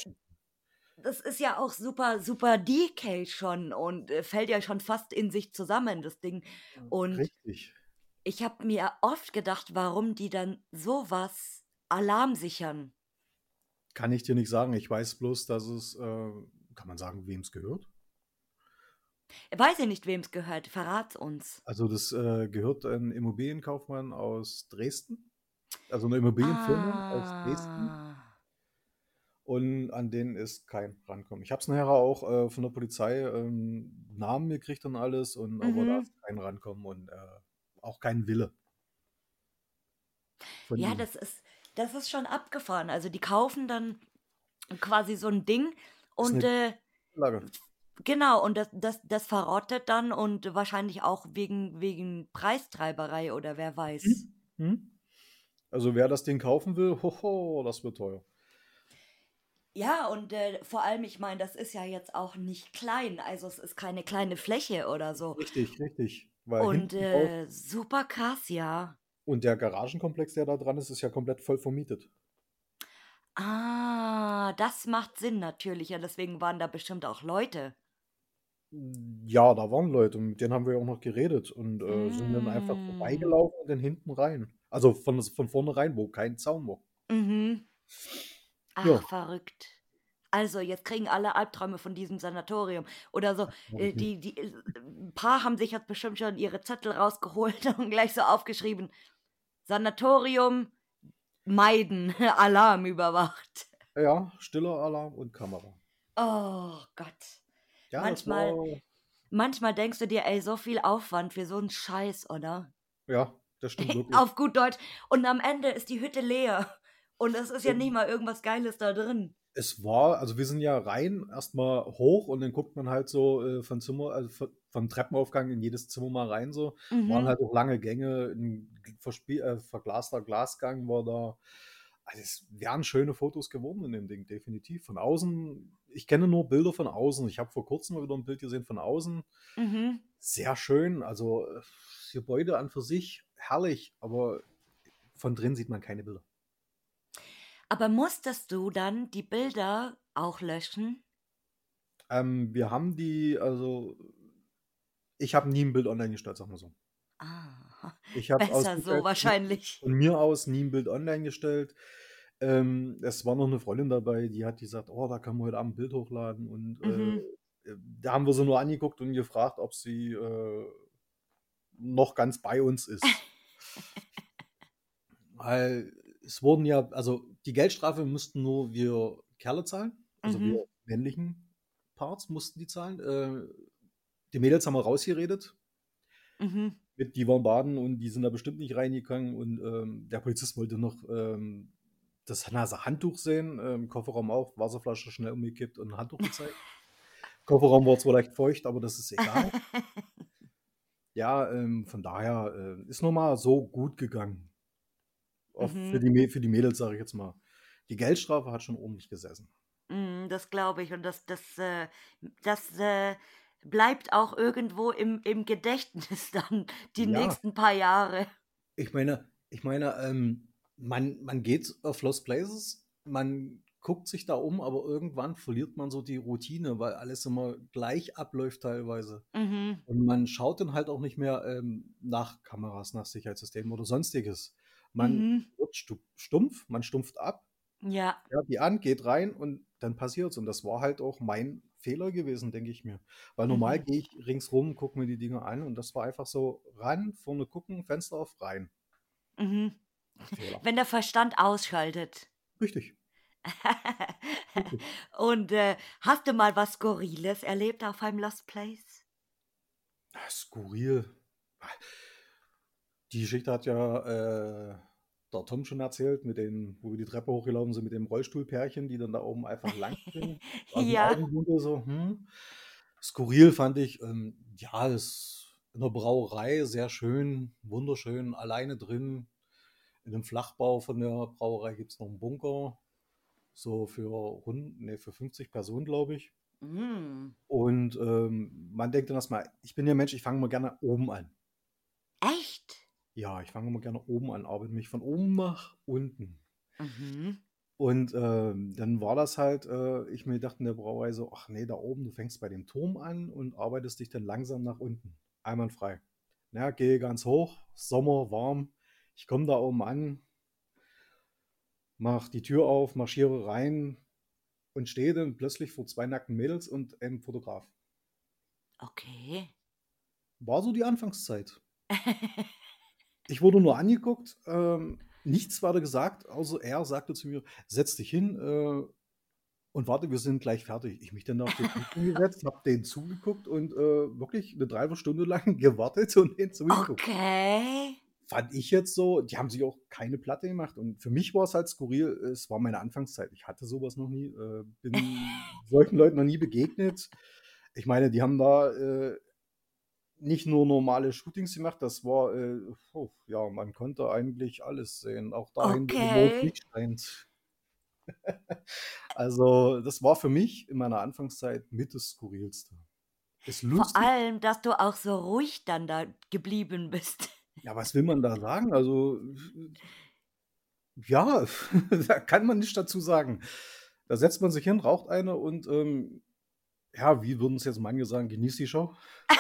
das ist ja auch super, super decay schon und äh, fällt ja schon fast in sich zusammen, das Ding. Und Richtig. ich habe mir oft gedacht, warum die dann sowas Alarm sichern. Kann ich dir nicht sagen. Ich weiß bloß, dass es, äh, kann man sagen, wem es gehört? Weiß ich nicht, wem es gehört. Verrat's uns. Also das äh, gehört ein Immobilienkaufmann aus Dresden. Also eine Immobilienfirma ah. aus Dresden und an denen ist kein Rankommen. Ich habe es nachher auch äh, von der Polizei ähm, Namen gekriegt und alles, und, aber da mhm. ist kein Rankommen und äh, auch kein Wille. Ja, das ist, das ist schon abgefahren. Also die kaufen dann quasi so ein Ding und äh, genau, und das, das, das verrottet dann und wahrscheinlich auch wegen, wegen Preistreiberei oder wer weiß. Hm? Hm? Also wer das Ding kaufen will, hoho, das wird teuer. Ja, und äh, vor allem, ich meine, das ist ja jetzt auch nicht klein. Also es ist keine kleine Fläche oder so. Richtig, richtig. Weil und äh, super krass, ja. Und der Garagenkomplex, der da dran ist, ist ja komplett voll vermietet. Ah, das macht Sinn natürlich. Ja, deswegen waren da bestimmt auch Leute. Ja, da waren Leute, mit denen haben wir ja auch noch geredet und äh, sind dann einfach mm. vorbeigelaufen und dann hinten rein. Also von, von vorne rein, wo kein Zaun war. Mhm. Ach, ja. verrückt. Also, jetzt kriegen alle Albträume von diesem Sanatorium oder so. Äh, Mhm. die, die, äh, ein paar haben sich jetzt bestimmt schon ihre Zettel rausgeholt *laughs* und gleich so aufgeschrieben: Sanatorium meiden, *laughs* Alarm überwacht. Ja, stiller Alarm und Kamera. Oh Gott. Ja, Manchmal- war, Manchmal denkst du dir, ey, so viel Aufwand für so einen Scheiß, oder? ja, das stimmt *laughs* wirklich. Auf gut Deutsch. Und am Ende ist die Hütte leer. Und es ist ja nicht mal irgendwas Geiles da drin. Es war, also wir sind ja rein, erstmal hoch und dann guckt man halt so äh, von Zimmer, also von, vom Treppenaufgang in jedes Zimmer mal rein so. Mhm. Waren halt auch lange Gänge, ein verspie- äh, verglaster Glasgang war da. Also es wären schöne Fotos geworden in dem Ding, definitiv. Von außen, ich kenne nur Bilder von außen. Ich habe vor kurzem mal wieder ein Bild gesehen von außen. Mhm. Sehr schön, also äh, das Gebäude an für sich herrlich, aber von drin sieht man keine Bilder. Aber musstest du dann die Bilder auch löschen? Ähm, wir haben die, also ich habe nie ein Bild online gestellt, sag mal so. Ah, *laughs* Ich aus besser so *laughs* wahrscheinlich. von mir aus nie ein Bild online gestellt. Ähm, es war noch eine Freundin dabei, die hat gesagt, oh, da kann man heute Abend ein Bild hochladen. Und Mhm. äh, äh, da haben wir sie nur angeguckt und gefragt, ob sie äh, noch ganz bei uns ist. *laughs* Weil es wurden ja, also die Geldstrafe mussten nur wir Kerle zahlen, also Mhm. wir männlichen Parts mussten die zahlen. Äh, die Mädels haben wir rausgeredet. Mhm. Mit, die waren baden und die sind da bestimmt nicht reingegangen. Und ähm, der Polizist wollte noch ähm, das nasse Handtuch sehen, ähm, Kofferraum auch, Wasserflasche schnell umgekippt und ein Handtuch gezeigt. *laughs* Kofferraum war zwar leicht feucht, aber das ist egal. *laughs* ja, ähm, von daher äh, ist nochmal so gut gegangen. Mhm. für, die, für die Mädels, sage ich jetzt mal. Die Geldstrafe hat schon ordentlich gesessen. Mm, Das glaube ich. Und das, das, äh, das äh, bleibt auch irgendwo im, im Gedächtnis *laughs* dann die Ja. nächsten paar Jahre. Ich meine, ich meine, ähm, man, man geht auf Lost Places, man guckt sich da um, aber irgendwann verliert man so die Routine, weil alles immer gleich abläuft teilweise. Mhm. Und man schaut dann halt auch nicht mehr ähm, nach Kameras, nach Sicherheitssystemen oder sonstiges. Man Mhm. wird stu stumpf, man stumpft ab, Ja. ja, die an, geht rein und dann passiert's. Und das war halt auch mein Fehler gewesen, denke ich mir. Weil normal Mhm. gehe ich ringsrum, gucke mir die Dinge an und das war einfach so ran, vorne gucken, Fenster auf, rein. Mhm. Fehler. Wenn der Verstand ausschaltet. Richtig. *laughs* Richtig. Und äh, hast du mal was Skurriles erlebt auf einem Lost Place? Ah, Skurril. Die Geschichte hat ja äh, der Tom schon erzählt, mit den, wo wir die Treppe hochgelaufen sind, mit dem Rollstuhlpärchen, die dann da oben einfach lang *laughs* sind. Ja. So, hm. Skurril fand ich, ähm, ja, ist in der Brauerei sehr schön, wunderschön, alleine drin. In dem Flachbau von der Brauerei gibt es noch einen Bunker. So für, rund, nee, für 50 Personen, glaube ich. Mm. Und ähm, man denkt dann erstmal, ich bin ja Mensch, ich fange mal gerne oben an. Echt? Ja, ich fange mal gerne oben an, arbeite mich von oben nach unten. Mhm. Und ähm, dann war das halt, äh, ich mir dachte in der Brauerei so, ach nee, da oben, du fängst bei dem Turm an und arbeitest dich dann langsam nach unten. Einwandfrei. Ja, gehe ganz hoch, Sommer, warm. Ich komme da oben an, mach die Tür auf, marschiere rein und stehe dann plötzlich vor zwei nackten Mädels und einem Fotograf. Okay. War so die Anfangszeit. *laughs* Ich wurde nur angeguckt, ähm, nichts weiter gesagt, außer er sagte zu mir, setz dich hin äh, und warte, wir sind gleich fertig. Ich mich dann auf den Tisch *laughs* hingesetzt, habe denen zugeguckt und äh, wirklich eine Dreiviertelstunde lang *laughs* gewartet und denen zugeguckt. Okay. Fand ich jetzt so, die haben sich auch keine Platte gemacht und für mich war es halt skurril, es war meine Anfangszeit. Ich hatte sowas noch nie, äh, bin *laughs* solchen Leuten noch nie begegnet. Ich meine, die haben da äh, nicht nur normale Shootings gemacht, das war, äh, oh, ja, man konnte eigentlich alles sehen, auch dahin, wo Okay. Mond nicht scheint. *laughs* also, das war für mich in meiner Anfangszeit mit das Skurrilste. Ist Vor allem, dass du auch so ruhig dann da geblieben bist. *laughs* ja, was will man da sagen? Also, ja, *laughs* da kann man nicht dazu sagen. Da setzt man sich hin, raucht eine und, ähm, ja, wie würden es jetzt manche sagen, genießt die Show? *laughs*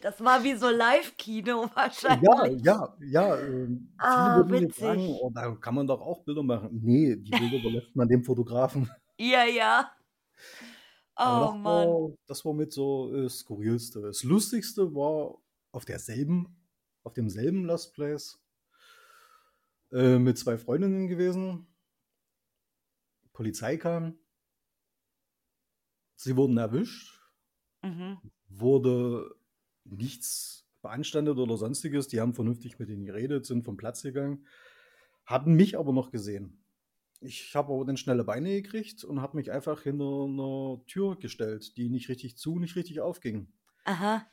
Das war wie so Live-Kino Ja, wahrscheinlich. ja, ja. Ähm, viele Ah, jetzt sagen, witzig. oh, da kann man doch auch Bilder machen. Nee, die Bilder überlässt man dem Fotografen. *laughs* Ja, ja. Oh das Mann. war, das war mit so äh, skurrilste. Das lustigste war auf derselben, auf demselben Lost Place äh, mit zwei Freundinnen gewesen. Polizei kam. Sie wurden erwischt. Mhm. Wurde nichts beanstandet oder sonstiges. Die haben vernünftig mit ihnen geredet, sind vom Platz gegangen, hatten mich aber noch gesehen. Ich habe aber dann schnelle Beine gekriegt und habe mich einfach hinter einer Tür gestellt, die nicht richtig zu, nicht richtig aufging. Aha.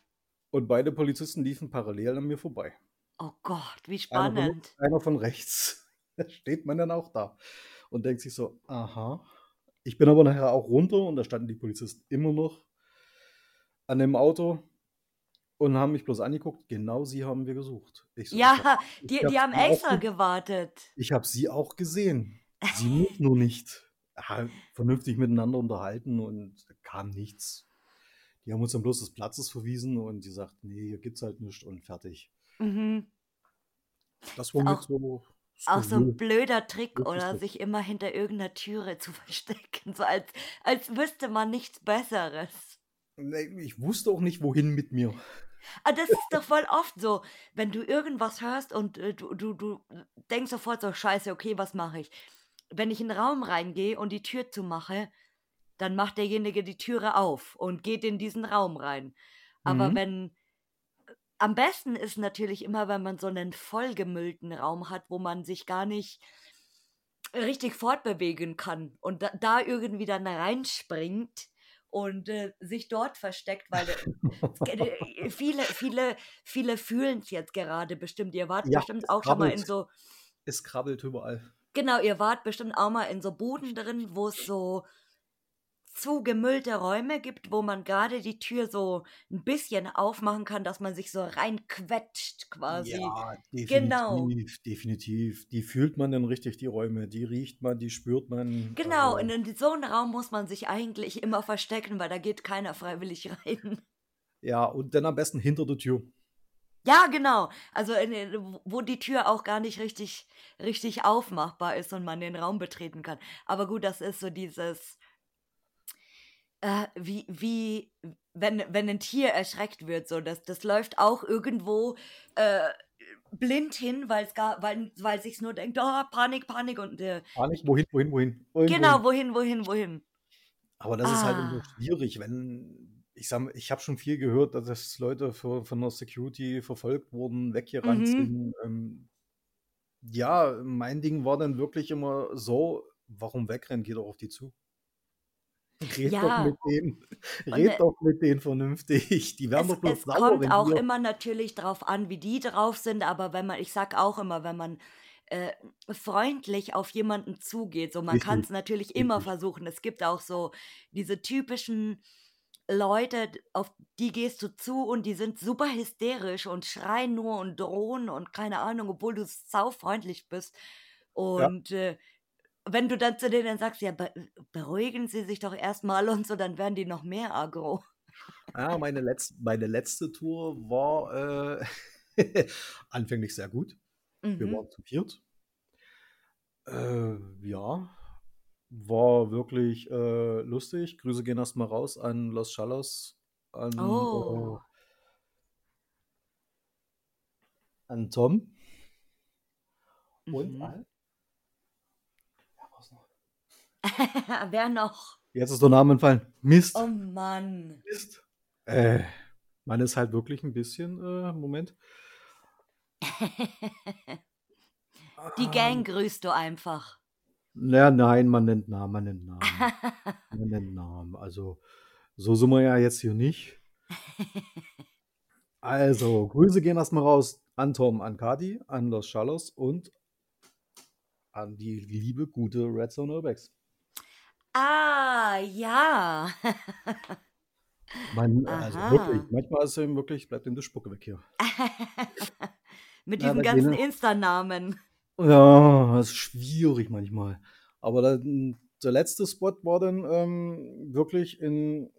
Und beide Polizisten liefen parallel an mir vorbei. Oh Gott, wie Einer von, spannend. einer von rechts. *laughs* Da steht man dann auch da und denkt sich so, aha. Ich bin aber nachher auch runter und da standen die Polizisten immer noch an dem Auto und haben mich bloß angeguckt. Genau sie haben wir gesucht. So, hab, *laughs* Ja, ich die, hab die haben extra ge gewartet. ich habe sie auch gesehen. Sie *laughs* mich nur nicht. Ja, vernünftig miteinander unterhalten und kam nichts. Die haben uns dann bloß des Platzes verwiesen und die sagten, nee, hier gibt's halt nichts und fertig. Mhm. Das war Ist mit so auch so ein blöder Trick, oder sich immer hinter irgendeiner Türe zu *laughs* verstecken, so als, als wüsste man nichts Besseres. Nee, ich wusste auch nicht, wohin mit mir. Ah, das ist doch voll oft so, wenn du irgendwas hörst und äh, du, du, du denkst sofort so, scheiße, okay, was mache ich? Wenn ich in den Raum reingehe und die Tür zumache, dann macht derjenige die Türe auf und geht in diesen Raum rein. Aber Mhm. wenn, am besten ist natürlich immer, wenn man so einen vollgemüllten Raum hat, wo man sich gar nicht richtig fortbewegen kann und da, da irgendwie dann reinspringt und äh, sich dort versteckt, weil äh, viele, viele, viele fühlen es jetzt gerade bestimmt. Ihr wart Ja, bestimmt es auch schon mal in krabbelt. so, Es krabbelt überall. genau, ihr wart bestimmt auch mal in so Buden drin, wo es so zugemüllte Räume gibt, wo man gerade die Tür so ein bisschen aufmachen kann, dass man sich so reinquetscht quasi. Ja, Genau. definitiv, definitiv. Die fühlt man dann richtig, die Räume. Die riecht man, die spürt man. Genau, Also, und in so einem Raum muss man sich eigentlich immer verstecken, weil da geht keiner freiwillig *laughs* rein. ja, und dann am besten hinter der Tür. Ja, genau. Also in, wo die Tür auch gar nicht richtig, richtig aufmachbar ist und man den Raum betreten kann. Aber gut, das ist so dieses, äh, wie, wie, wenn, wenn ein Tier erschreckt wird, so, das, das läuft auch irgendwo äh, blind hin, weil's gar, weil weil sich's nur denkt, oh, Panik, Panik und äh, Panik, wohin, wohin, wohin? Irgendwo genau, hin. wohin, wohin, wohin. Aber das ist halt immer Ah, schwierig, wenn, ich sag ich habe schon viel gehört, dass es Leute für, von der Security verfolgt wurden, weggerannt mhm. sind. Ähm, ja, mein Ding war dann wirklich immer so, warum wegrennen, geh doch auf die zu. Red doch Ja, mit denen, und red äh, doch mit denen vernünftig. Die werden Es, doch bloß es sauer, kommt wenn auch immer natürlich drauf an, wie die drauf sind, aber wenn man, ich sag auch immer, wenn man äh, freundlich auf jemanden zugeht, so man kann es natürlich immer richtig. versuchen. Es gibt auch so diese typischen Leute, auf die gehst du zu und die sind super hysterisch und schreien nur und drohen und keine Ahnung, obwohl du saufreundlich bist. Ja, Und äh, wenn du dann zu denen sagst, ja, be beruhigen Sie sich doch erstmal und so, dann werden die noch mehr aggro. ah, meine, letz meine letzte Tour war äh, *laughs* anfänglich sehr gut. Wir Mhm. waren zu viert. Äh, ja, war wirklich äh, lustig. Grüße gehen erstmal raus an Los Chalos, an, äh, Oh. an Tom und Mhm. an. Ja? *laughs* Wer noch? Jetzt ist der Name entfallen. Mist. Oh Mann. Mist. Äh, man ist halt wirklich ein bisschen, äh, Moment. *laughs* Die Gang grüßt du einfach. na, nein, man nennt Namen, man nennt Namen. *laughs* Man nennt Namen. Also, so sind wir ja jetzt hier nicht. Also, Grüße gehen erstmal raus an Tom, an Kati, an Los Chalos und an die liebe, gute Red Zone Urbex. Ah, ja. Man, also wirklich, manchmal ist ihm wirklich, bleibt ihm die Spucke weg hier. *laughs* Mit Ja, diesen da ganzen Insta-Namen. ja, das ist schwierig manchmal. Aber dann, der letzte Spot war dann ähm, wirklich in,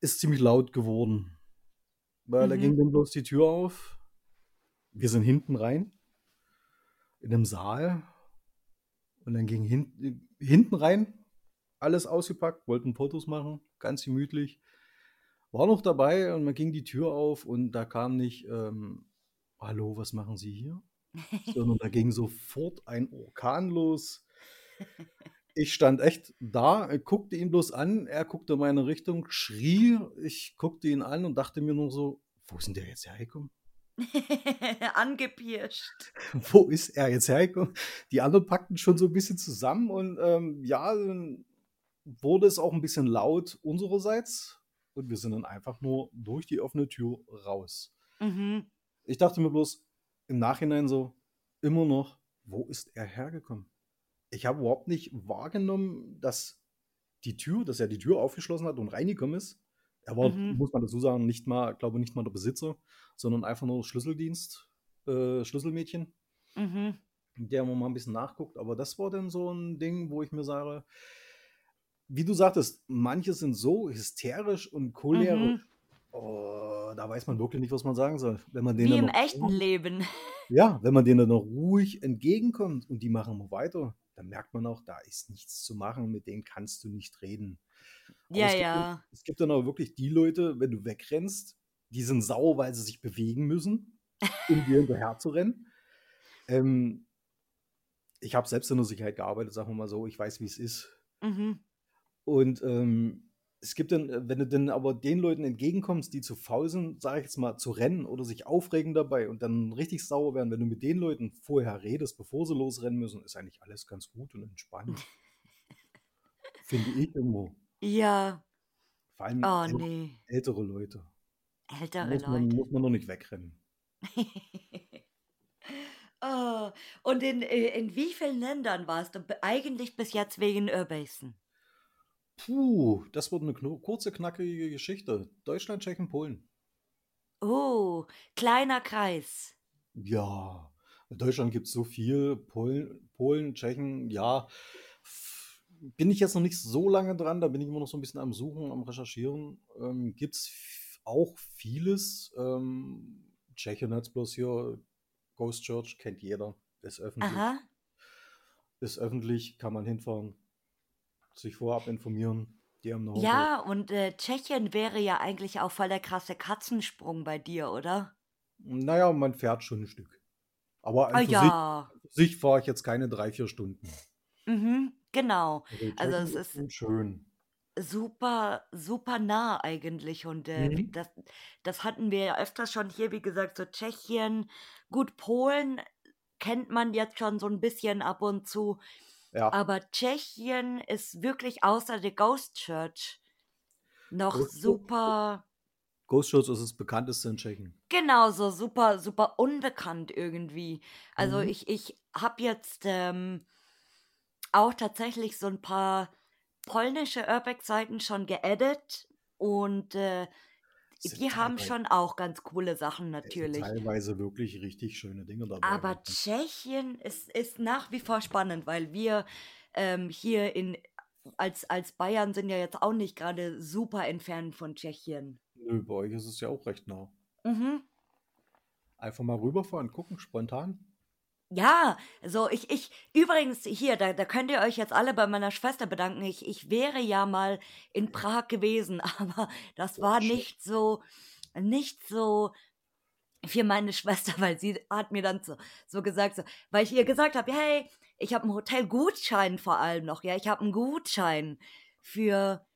ist ziemlich laut geworden. Weil da ging Mhm. dann bloß die Tür auf. Wir sind hinten rein, in einem Saal. Und dann ging hin, hinten rein alles ausgepackt, wollten Fotos machen, ganz gemütlich. War noch dabei und man ging die Tür auf und da kam nicht, ähm, hallo, was machen Sie hier? *laughs* Sondern da ging sofort ein Orkan los. Ich stand echt da, guckte ihn bloß an, er guckte in meine Richtung, schrie, ich guckte ihn an und dachte mir nur so, wo ist denn der jetzt hergekommen? *laughs* Angepirscht. *laughs* Wo ist er jetzt hergekommen? Die anderen packten schon so ein bisschen zusammen und ähm, ja, dann wurde es auch ein bisschen laut unsererseits und wir sind dann einfach nur durch die offene Tür raus. Mhm. Ich dachte mir bloß im Nachhinein so, immer noch, wo ist er hergekommen? Ich habe überhaupt nicht wahrgenommen, dass die Tür, dass er die Tür aufgeschlossen hat und reingekommen ist. Er war, Mhm. muss man dazu sagen, nicht mal, glaube nicht mal der Besitzer, sondern einfach nur Schlüsseldienst, äh, Schlüsselmädchen, Mhm. der man mal ein bisschen nachguckt. Aber das war dann so ein Ding, wo ich mir sage, wie du sagtest, manche sind so hysterisch und cholerisch. Mhm. Oh, da weiß man wirklich nicht, was man sagen soll. Wenn man denen Wie im echten ruhig- Leben. *laughs* ja, wenn man denen dann noch ruhig entgegenkommt und die machen mal weiter, dann merkt man auch, da ist nichts zu machen, mit denen kannst du nicht reden. Aber Ja, es gibt ja. es gibt dann auch wirklich die Leute, wenn du wegrennst, die sind sauer, weil sie sich bewegen müssen, um dir hinterher zu rennen. Ähm, ich habe selbst in der Sicherheit gearbeitet, sagen wir mal so, ich weiß, wie es ist. Mhm. Und ähm, es gibt dann, äh, wenn du dann aber den Leuten entgegenkommst, die zu faul sind, sage ich jetzt mal, zu rennen oder sich aufregen dabei und dann richtig sauer werden, wenn du mit den Leuten vorher redest, bevor sie losrennen müssen, ist eigentlich alles ganz gut und entspannt. *laughs* Finde ich irgendwo. Ja. Vor allem Oh, äl nee. ältere Leute. Ältere Muss man, Leute. muss man noch nicht wegrennen. *laughs* Oh, und in, äh, in wie vielen Ländern warst du eigentlich bis jetzt wegen Urbasen? Puh, das wird eine kurze, knackige Geschichte. Deutschland, Tschechien, Polen. Oh, kleiner Kreis. Ja, in Deutschland gibt es so viel. Polen, Polen, Tschechen, ja. Bin ich jetzt noch nicht so lange dran, da bin ich immer noch so ein bisschen am Suchen, am Recherchieren. Ähm, gibt es auch vieles. Ähm, Tschechien hat es bloß hier, Ghost Church kennt jeder, ist öffentlich. Aha. Ist öffentlich, kann man hinfahren, sich vorab informieren. Die haben eine Homepage. Ja, und äh, Tschechien wäre ja eigentlich auch voll der krasse Katzensprung bei dir, oder? Naja, man fährt schon ein Stück. Aber Ah an für sich, ja. für sich fahre ich jetzt keine drei, vier Stunden. Mhm, genau. Also Also es ist schön. super, super nah eigentlich. Und äh, Mhm. das, das hatten wir ja öfters schon hier, wie gesagt, so Tschechien. Gut, Polen kennt man jetzt schon so ein bisschen ab und zu. Ja, Aber Tschechien ist wirklich außer der Ghost Church noch Ghost super, Ghost Church ist das bekannteste in Tschechien. genauso super, super unbekannt irgendwie. Also Mhm. ich, ich habe jetzt ähm, auch tatsächlich so ein paar polnische Urbex-Seiten schon geedit und äh, die haben schon auch ganz coole Sachen natürlich. teilweise wirklich richtig schöne Dinge dabei. Aber Tschechien ist, ist nach wie vor spannend, weil wir ähm, hier in als, als Bayern sind ja jetzt auch nicht gerade super entfernt von Tschechien. Nö, bei euch ist es ja auch recht nah. Mhm. Einfach mal rüberfahren, gucken, spontan. Ja, so ich, ich, übrigens hier, da, da könnt ihr euch jetzt alle bei meiner Schwester bedanken. Ich, ich wäre ja mal in Prag gewesen, *laughs* aber das Oh, war nicht so, nicht so für meine Schwester, *laughs* weil sie hat mir dann so, so gesagt, so, weil ich ihr gesagt habe, hey, ich habe einen Hotelgutschein vor allem noch, ja, ich habe einen Gutschein für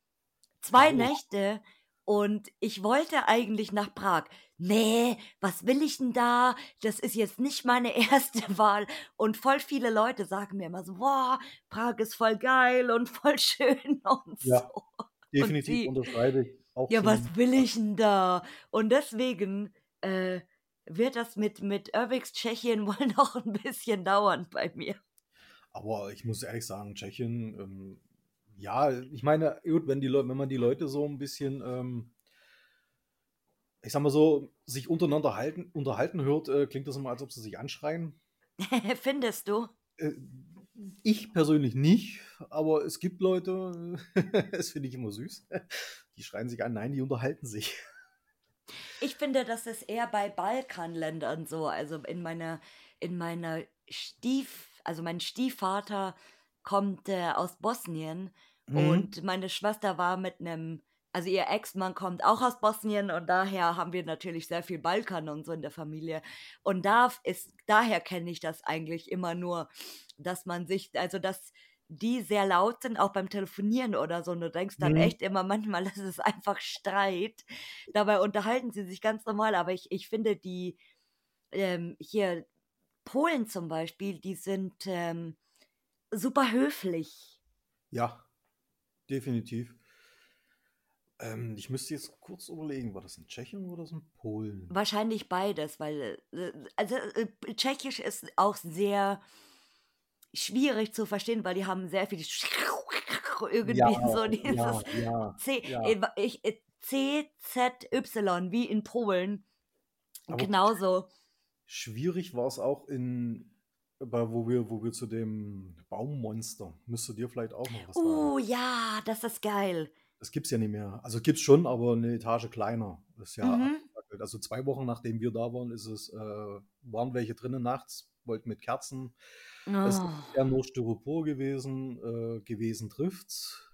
zwei Wow. Nächte und ich wollte eigentlich nach Prag. Nee, was will ich denn da? Das ist jetzt nicht meine *laughs* erste Wahl. Und voll viele Leute sagen mir immer so, boah, Prag ist voll geil und voll schön *laughs* und Ja, so. Und definitiv sie, unterschreibe ich. Auch ja, was will ich denn da? Und deswegen äh, wird das mit, mit Urbix Tschechien *laughs* wohl noch ein bisschen dauern bei mir. aber ich muss ehrlich sagen, Tschechien, ähm, ja, ich meine, gut, wenn die Leute, wenn man die Leute so ein bisschen, ähm, ich sag mal so, sich untereinander halten, unterhalten hört, äh, klingt das immer, als ob sie sich anschreien. *laughs* Findest du? Äh, Ich persönlich nicht, aber es gibt Leute, *laughs* das finde ich immer süß, die schreien sich an, nein, die unterhalten sich. Ich finde, das ist eher bei Balkanländern so. Also in meiner, in meiner Stief, also mein Stiefvater kommt äh, aus Bosnien Mhm. Und meine Schwester war mit einem, also ihr Ex-Mann kommt auch aus Bosnien und daher haben wir natürlich sehr viel Balkan und so in der Familie. Und da ist, daher kenne ich das eigentlich immer nur, dass man sich, also dass die sehr laut sind, auch beim Telefonieren oder so. Und du denkst dann Mhm. echt immer manchmal, *laughs* ist einfach Streit. Dabei unterhalten sie sich ganz normal, aber ich, ich finde die ähm, hier Polen zum Beispiel, die sind ähm, super höflich. Ja, definitiv. Ähm, ich müsste jetzt kurz überlegen, war das in Tschechien oder das in Polen? Wahrscheinlich beides, weil äh, also äh, Tschechisch ist auch sehr schwierig zu verstehen, weil die haben sehr viel *laughs* irgendwie Ja, so dieses ja, C, ja. äh, ich, C, Z, Y, wie in Polen. Aber Genauso. schwierig war es auch in, bei, wo wir, wo wir zu dem Baummonster, müsste dir vielleicht auch noch was sagen. Oh ja, das ist geil. Das gibt es ja nicht mehr. Also gibt es schon, aber eine Etage kleiner. Das ist ja Mhm. Also zwei Wochen nachdem wir da waren, ist es, äh, waren welche drinnen nachts, wollten mit Kerzen. Es ist Oh. ja nur Styropor gewesen, äh, gewesen trifft's.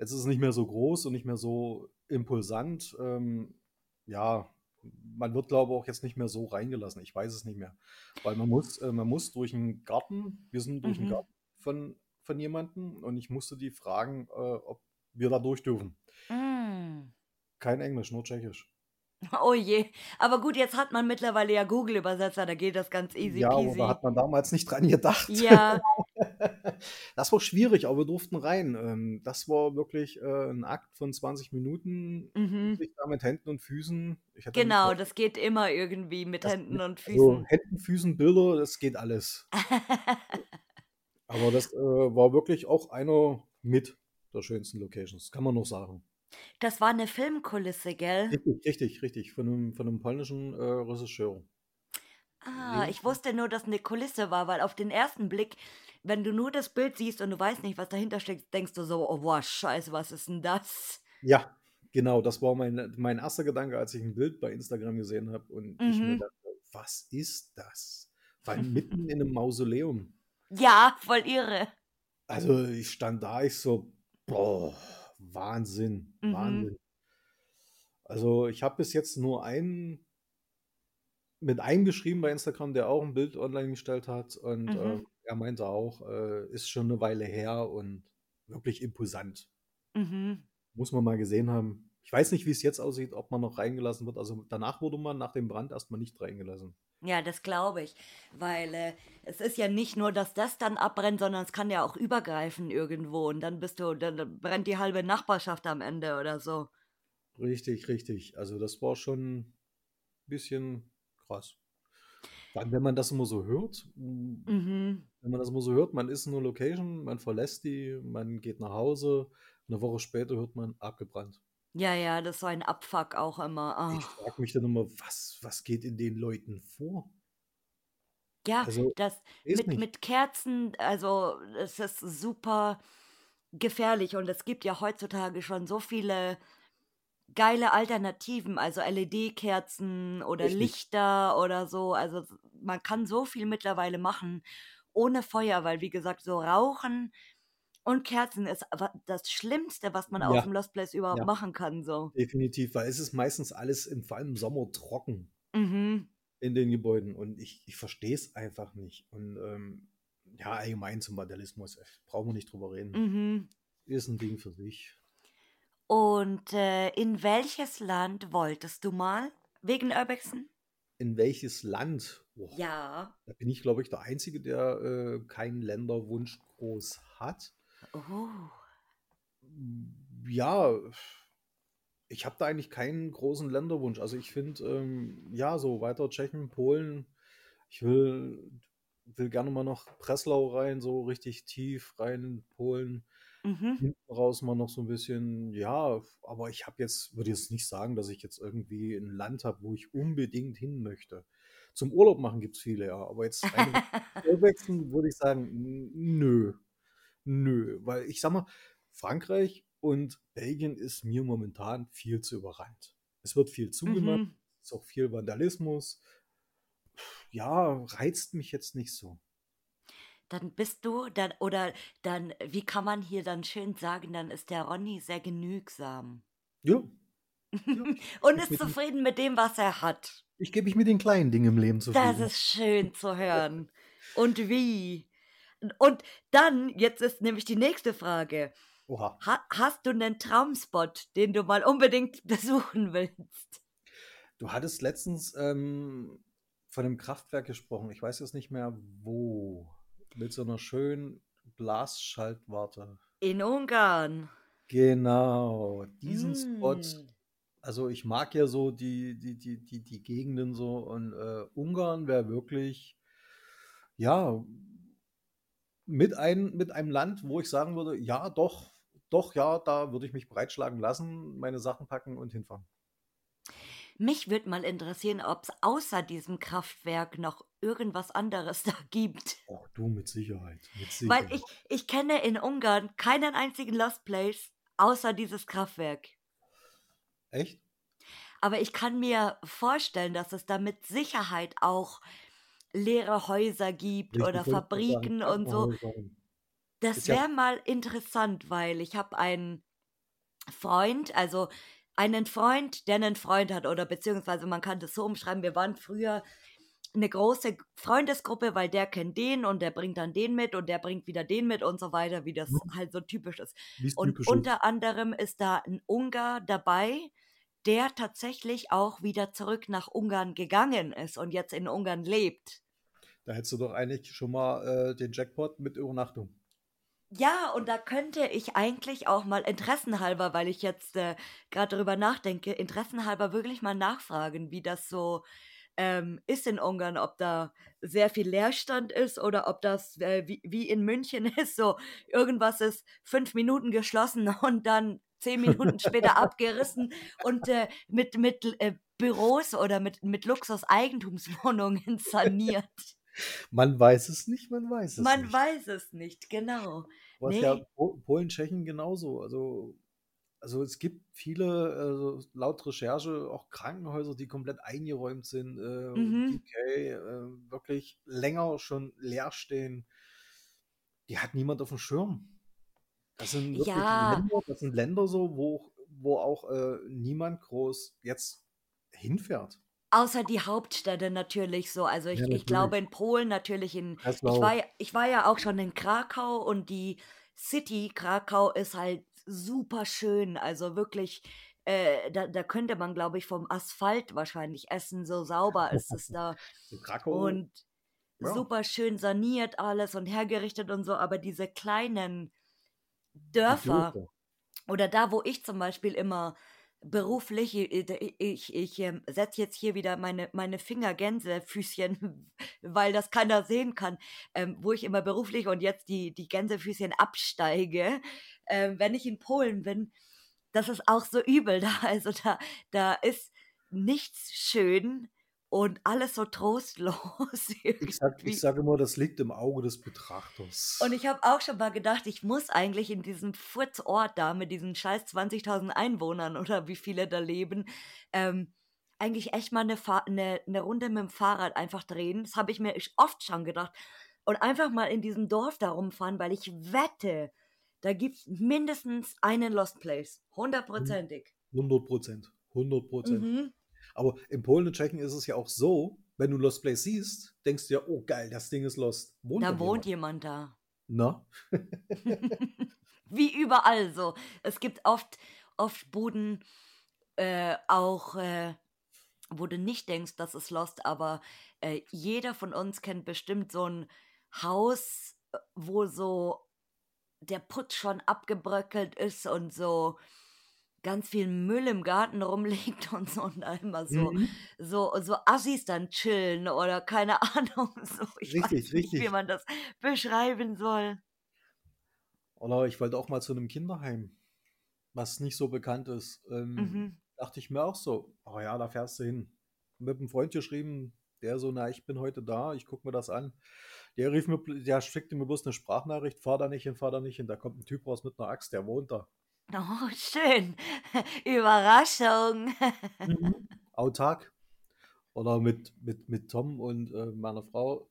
Jetzt ist es nicht mehr so groß und nicht mehr so impulsant. Ähm, ja, man wird, glaube ich, auch jetzt nicht mehr so reingelassen. Ich weiß es nicht mehr. Weil man muss, äh, man muss durch einen Garten, wir sind durch einen Mhm. Garten von, von jemandem und ich musste die fragen, äh, ob wir da durch dürfen. Mm. Kein Englisch, nur Tschechisch. *laughs* Oh je. Aber gut, jetzt hat man mittlerweile ja Google-Übersetzer, da geht das ganz easy Ja, aber da peasy. hat man damals nicht dran gedacht. Ja, *laughs* *laughs* Das war schwierig, aber wir durften rein. Ähm, Das war wirklich äh, ein Akt von 20 Minuten. mhm. Ich da mit Händen und Füßen. Genau, das geht immer irgendwie mit Das- Händen und also Füßen. Händen, Füßen, Bilder, das geht alles. *laughs* Aber das äh, war wirklich auch einer mit der schönsten Locations, kann man noch sagen. Das war eine Filmkulisse, gell? Richtig, richtig, richtig. Von einem, von einem polnischen äh, Regisseur. Ah, ich wusste nur, dass eine Kulisse war, weil auf den ersten Blick, wenn du nur das Bild siehst und du weißt nicht, was dahinter steckt, denkst du so, oh boah, scheiße, was ist denn das? Ja, genau, das war mein, mein erster Gedanke, als ich ein Bild bei Instagram gesehen habe und ich mir Mhm. dachte, was ist das? Allem mitten in einem Mausoleum. Ja, voll irre. Also ich stand da, ich so, boah, Wahnsinn, Mhm. Wahnsinn. Also ich habe bis jetzt nur einen mit einem geschrieben bei Instagram, der auch ein Bild online gestellt hat und Mhm. äh, er meinte auch, äh, ist schon eine Weile her und wirklich imposant. Mhm. Muss man mal gesehen haben. Ich weiß nicht, wie es jetzt aussieht, ob man noch reingelassen wird. Also danach wurde man nach dem Brand erstmal nicht reingelassen. Ja, das glaube ich, weil äh, es ist ja nicht nur, dass das dann abbrennt, sondern es kann ja auch übergreifen irgendwo und dann bist du, dann brennt die halbe Nachbarschaft am Ende oder so. Richtig, richtig. Also das war schon ein bisschen krass. Dann, wenn man das immer so hört, mh, Mhm. wenn man das immer so hört, man ist in einer Location, man verlässt die, man geht nach Hause, eine Woche später hört man abgebrannt. Ja, ja, das ist so ein Abfuck auch immer. Ich Oh. frage mich dann immer, was, was geht in den Leuten vor? Ja, Also, das mit, nicht. mit Kerzen, also es ist super gefährlich und es gibt ja heutzutage schon so viele geile Alternativen, also LED-Kerzen oder Richtig. Lichter oder so. Also man kann so viel mittlerweile machen ohne Feuer, weil wie gesagt, so Rauchen und Kerzen ist das Schlimmste, was man auf Ja, dem Lost Place überhaupt ja, machen kann. So. definitiv, weil es ist meistens alles im, vor allem im Sommer trocken Mhm. in den Gebäuden und ich, ich verstehe es einfach nicht. Und ähm, ja, allgemein zum Vandalismus, äh, brauchen wir nicht drüber reden. Mhm. Ist ein Ding für sich. Und äh, in welches Land wolltest du mal? Wegen Urbexen? In welches Land? Oh, Ja. da bin ich, glaube ich, der Einzige, der äh, keinen Länderwunsch groß hat. Oh. Ja, ich habe da eigentlich keinen großen Länderwunsch. Also ich finde, ähm, ja, so weiter Tschechien, Polen. Ich will, will gerne mal nach Breslau rein, so richtig tief rein in Polen. Mhm. Raus mal noch so ein bisschen, ja, aber ich habe jetzt, würde jetzt nicht sagen, dass ich jetzt irgendwie ein Land habe, wo ich unbedingt hin möchte. Zum Urlaub machen gibt es viele, ja, aber jetzt *laughs* wechseln würde ich sagen, nö, nö, weil ich sag mal, Frankreich und Belgien ist mir momentan viel zu überrannt. Es wird viel zugemacht, Mhm. es ist auch viel Vandalismus. Ja, reizt mich jetzt nicht so. Dann bist du dann oder dann, wie kann man hier dann schön sagen, dann ist der Ronny sehr genügsam. Ja. *laughs* ja. Und ist zufrieden mit dem, was er hat. Ich gebe mich mit den kleinen Dingen im Leben zufrieden. Das ist schön zu hören. Und wie? Und dann, jetzt ist nämlich die nächste Frage. Oha. Ha hast du einen Traumspot, den du mal unbedingt *laughs* besuchen willst? Du hattest letztens ähm, von einem Kraftwerk gesprochen. Ich weiß jetzt nicht mehr wo. Mit so einer schönen Blasschaltwarte. In Ungarn. Genau, diesen Spot. Mm. Also ich mag ja so die, die, die, die, die Gegenden so und äh, Ungarn wäre wirklich, ja, mit, ein, mit einem Land, wo ich sagen würde, ja, doch, doch, ja, da würde ich mich breitschlagen lassen, meine Sachen packen und hinfahren. Mich würde mal interessieren, ob es außer diesem Kraftwerk noch irgendwas anderes *laughs* da gibt. Oh, du mit Sicherheit. Mit Weil Sicherheit. ich, ich kenne in Ungarn keinen einzigen Lost Place außer dieses Kraftwerk. Echt? Aber ich kann mir vorstellen, dass es da mit Sicherheit auch leere Häuser gibt Richtig, oder Fabriken und so. Das wäre mal interessant, weil ich habe einen Freund, also einen Freund, der einen Freund hat, oder beziehungsweise man kann das so umschreiben, wir waren früher eine große Freundesgruppe, weil der kennt den und der bringt dann den mit und der bringt wieder den mit und so weiter, wie das halt so typisch ist. Und typisch ist. unter anderem ist da ein Ungar dabei, der tatsächlich auch wieder zurück nach Ungarn gegangen ist und jetzt in Ungarn lebt. Da hättest du doch eigentlich schon mal äh, den Jackpot mit Übernachtung. Ja, und da könnte ich eigentlich auch mal interessenhalber, weil ich jetzt äh, gerade drüber nachdenke, interessenhalber wirklich mal nachfragen, wie das so ähm, ist in Ungarn, ob da sehr viel Leerstand ist oder ob das äh, wie, wie in München *laughs* ist, so irgendwas ist fünf Minuten geschlossen *laughs* und dann zehn Minuten später *laughs* abgerissen und äh, mit, mit äh, Büros oder mit, mit Luxus-Eigentumswohnungen saniert. Man weiß es nicht, man weiß es Man nicht. weiß es nicht, genau. Was Nee. ja Po- Polen, Tschechien genauso. Also, also es gibt viele, also laut Recherche, auch Krankenhäuser, die komplett eingeräumt sind. Äh, Mhm. UK äh, wirklich länger schon leer stehen. Die hat niemand auf dem Schirm. Das sind wirklich Ja. Länder, das sind Länder so, wo, wo auch äh, niemand groß jetzt hinfährt. Außer die Hauptstädte natürlich so. Also ich, Ja, ich glaube in Polen natürlich in. Ich war, ich war ja auch schon in Krakau und die City Krakau ist halt super schön. Also wirklich, äh, da, da könnte man, glaube ich, vom Asphalt wahrscheinlich essen. So sauber ist es da. *laughs* Und ja. super schön saniert alles und hergerichtet und so. Aber diese kleinen Dörfer. Oder da, wo ich zum Beispiel immer beruflich, ich, ich, ich ähm, setze jetzt hier wieder meine, meine Finger-Gänsefüßchen, *laughs* weil das keiner sehen kann, ähm, wo ich immer beruflich und jetzt die, die Gänsefüßchen absteige, ähm, wenn ich in Polen bin, das ist auch so übel da. *laughs* Also da, da ist nichts schön und alles so trostlos. Ich sage irgendwie. ich sag immer, das liegt im Auge des Betrachters. Und ich habe auch schon mal gedacht, ich muss eigentlich in diesem Furzort da mit diesen scheiß 20.000 Einwohnern *laughs* oder wie viele da leben, ähm, eigentlich echt mal eine, eine, eine Runde mit dem Fahrrad einfach drehen. Das habe ich mir oft schon gedacht. Und einfach mal in diesem Dorf da rumfahren, weil ich wette, da gibt es mindestens einen Lost Place. Hundertprozentig. 100 Prozent. 100 Prozent. Mhm. Aber in Polen und Tschechien ist es ja auch so, wenn du Lost Place siehst, denkst du ja, oh geil, das Ding ist Lost. Wohnt Da wohnt jemand? jemand da. Na? *laughs* Wie überall so. Es gibt oft, oft Buden, äh, auch, äh, wo du nicht denkst, das ist Lost, aber äh, jeder von uns kennt bestimmt so ein Haus, wo so der Putz schon abgebröckelt ist und so ganz viel Müll im Garten *laughs* rumliegt und so und da immer so, Mhm. so, so Assis dann chillen oder keine *laughs* Ahnung. So. Ich weiß Richtig, nicht, wie richtig. man das beschreiben soll. Oder ich wollte auch mal zu einem Kinderheim, was nicht so bekannt ist. Ähm, Mhm. Dachte ich mir auch so, oh ja, da fährst du hin. Mit einem Freund geschrieben, der so, na, ich bin heute da, ich gucke mir das an. Der rief mir, der schickte mir bloß eine Sprachnachricht, fahr da nicht hin, fahr da nicht hin. Da kommt ein Typ raus mit einer Axt, der wohnt da. Oh, schön. *laughs* Überraschung. *laughs* Autark. Oder mit, mit, mit Tom und äh, meiner Frau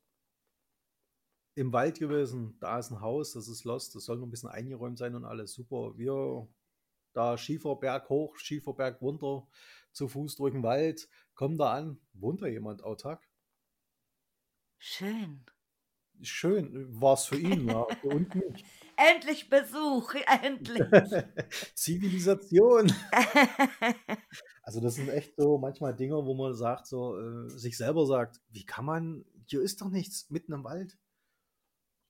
im Wald gewesen. Da ist ein Haus, das ist lost. Das soll noch ein bisschen eingeräumt sein und alles super. Wir da Schieferberg hoch, Schieferberg runter, zu Fuß durch den Wald, kommen da an. Wohnt da jemand autark? Schön. Schön, war es für ihn, ja, für uns *laughs* nicht. Endlich Besuch, endlich. *laughs* Zivilisation. *laughs* also das sind echt so manchmal Dinge, wo man sagt, so äh, sich selber sagt, wie kann man, hier ist doch nichts mitten im Wald.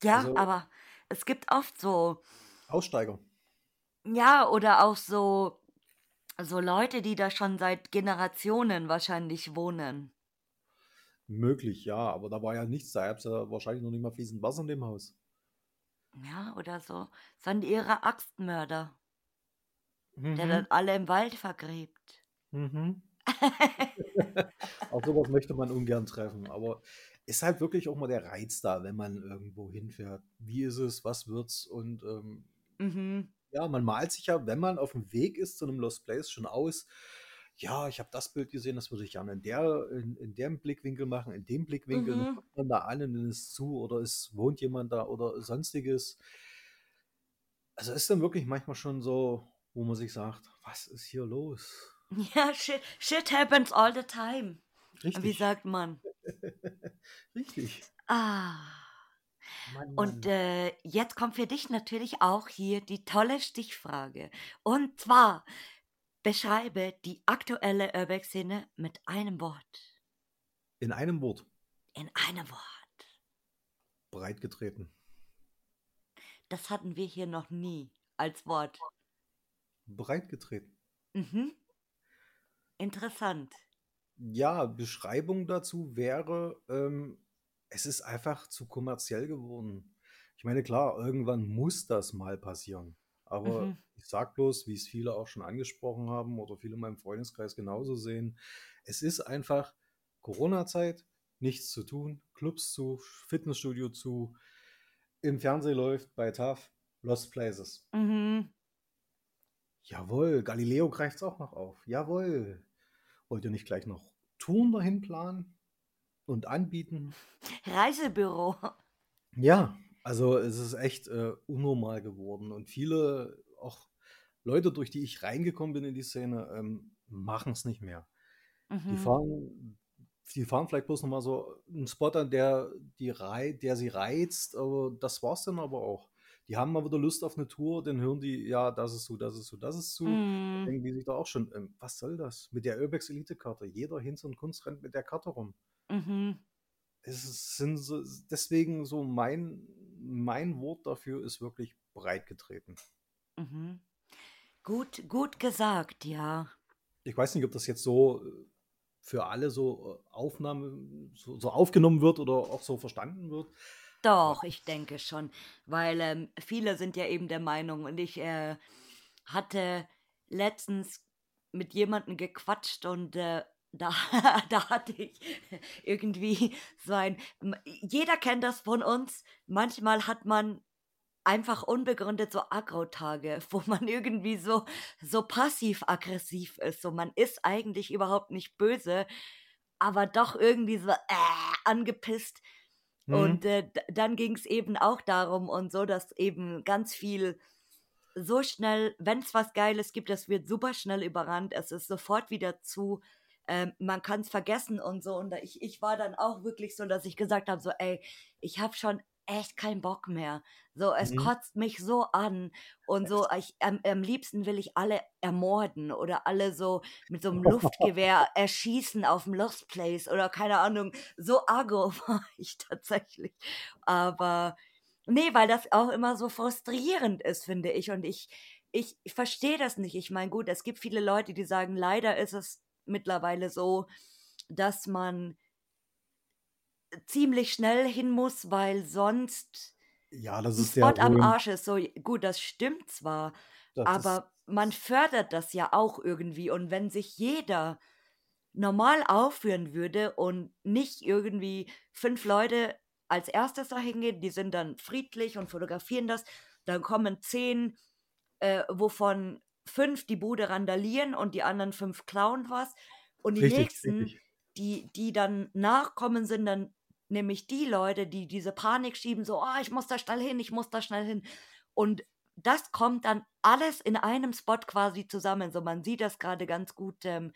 Ja, also, aber es gibt oft so Aussteiger. Ja, oder auch so so Leute, die da schon seit Generationen wahrscheinlich wohnen. Möglich, ja, aber da war ja nichts, da gab es ja wahrscheinlich noch nicht mal fließend Wasser in dem Haus. Ja, oder so. Sind ihre Axtmörder, der Mhm. dann alle im Wald vergräbt. Mhm. *laughs* Auf sowas möchte man ungern treffen, aber ist halt wirklich auch mal der Reiz da, wenn man irgendwo hinfährt. Wie ist es, was wird's? Und ähm, Mhm. ja, man malt sich ja, wenn man auf dem Weg ist zu einem Lost Place, schon aus. Ja, ich habe das Bild gesehen, das würde ich gerne in der, in, in dem Blickwinkel machen, in dem Blickwinkel. Mhm. kommt man da an und dann ist zu oder es wohnt jemand da oder sonstiges. Also ist dann wirklich manchmal schon so, wo man sich sagt, was ist hier los? *laughs* Ja, shit, shit happens all the time. Wie Richtig, sagt man? *laughs* richtig. Ah. Mann, Und Mann. äh, jetzt kommt für dich natürlich auch hier die tolle Stichfrage. Und zwar, beschreibe die aktuelle Urbex-Szene mit einem Wort. In einem Wort, In einem Wort. breit getreten. Das hatten wir hier noch nie als Wort. Breit getreten. Mhm. Interessant. Ja, Beschreibung dazu wäre, ähm, es ist einfach zu kommerziell geworden. Ich meine, klar, irgendwann muss das mal passieren. Aber Mhm. ich sag bloß, wie es viele auch schon angesprochen haben oder viele in meinem Freundeskreis genauso sehen, es ist einfach Corona-Zeit, nichts zu tun, Clubs zu, Fitnessstudio zu, im Fernsehen läuft bei TAF Lost Places. Mhm. Jawohl, Galileo greift es auch noch auf. Jawohl. Wollt ihr nicht gleich noch Touren dahin planen und anbieten? *laughs* Reisebüro. Ja, also es ist echt äh, unnormal geworden und viele, auch Leute, durch die ich reingekommen bin in die Szene, ähm, machen es nicht mehr. Die Mhm. fahren, die fahren vielleicht bloß nochmal so einen Spot an, der, die rei der sie reizt, aber das war's dann aber auch. Die haben mal wieder Lust auf eine Tour, dann hören die, ja, das ist so, das ist so, das ist so. Mhm. denken die sich doch auch schon, ähm, was soll das? Mit der Urbex Elite-Karte. Jeder Hinz und Kunst rennt mit der Karte rum. Mhm. Es ist- sind so, deswegen so mein, mein Wort dafür ist wirklich breit getreten. Mhm. Gut, gut gesagt, ja. Ich weiß nicht, ob das jetzt so äh, für alle so äh, Aufnahme so, so aufgenommen wird oder auch so verstanden wird. Doch, ich denke schon, weil ähm, viele sind ja eben der Meinung und ich äh, hatte letztens mit jemandem gequatscht und äh, da, *laughs* da hatte ich irgendwie so ein, jeder kennt das von uns, manchmal hat man einfach unbegründet so Agro-Tage, *laughs* wo man irgendwie so, so passiv-aggressiv ist, so man ist eigentlich überhaupt nicht böse, aber doch irgendwie so äh, angepisst. Mhm. Und äh, dann ging es eben auch darum und so, dass eben ganz viel so schnell, wenn es was Geiles gibt, das wird super schnell überrannt. Es ist sofort wieder zu. Ähm, man kann es vergessen und so. Und ich, ich war dann auch wirklich so, dass ich gesagt habe: so, ey, ich habe schon echt keinen Bock mehr. So, es Mhm. kotzt mich so an. Und so, ich, am, am liebsten will ich alle ermorden oder alle so mit so einem *laughs* Luftgewehr erschießen auf dem Lost Place oder keine Ahnung. So agro *laughs* war ich tatsächlich. Aber nee, weil das auch immer so frustrierend ist, finde ich. Und ich, ich, ich verstehe das nicht. Ich meine, gut, es gibt viele Leute, die sagen, leider ist es mittlerweile so, dass man ziemlich schnell hin muss, weil sonst Ja, das ist Spot am. Arsch ist. So, gut, das stimmt zwar, Das aber man fördert das ja auch irgendwie. Und wenn sich jeder normal aufführen würde und nicht irgendwie fünf Leute als erstes dahin gehen, die sind dann friedlich und fotografieren das, dann kommen zehn, äh, wovon fünf die Bude randalieren und die anderen fünf klauen was. Und die richtig, nächsten, richtig. die, die dann nachkommen, sind dann nämlich die Leute, die diese Panik schieben, so, oh, ich muss da schnell hin, ich muss da schnell hin. Und das kommt dann alles in einem Spot quasi zusammen. So, man sieht das gerade ganz gut ähm,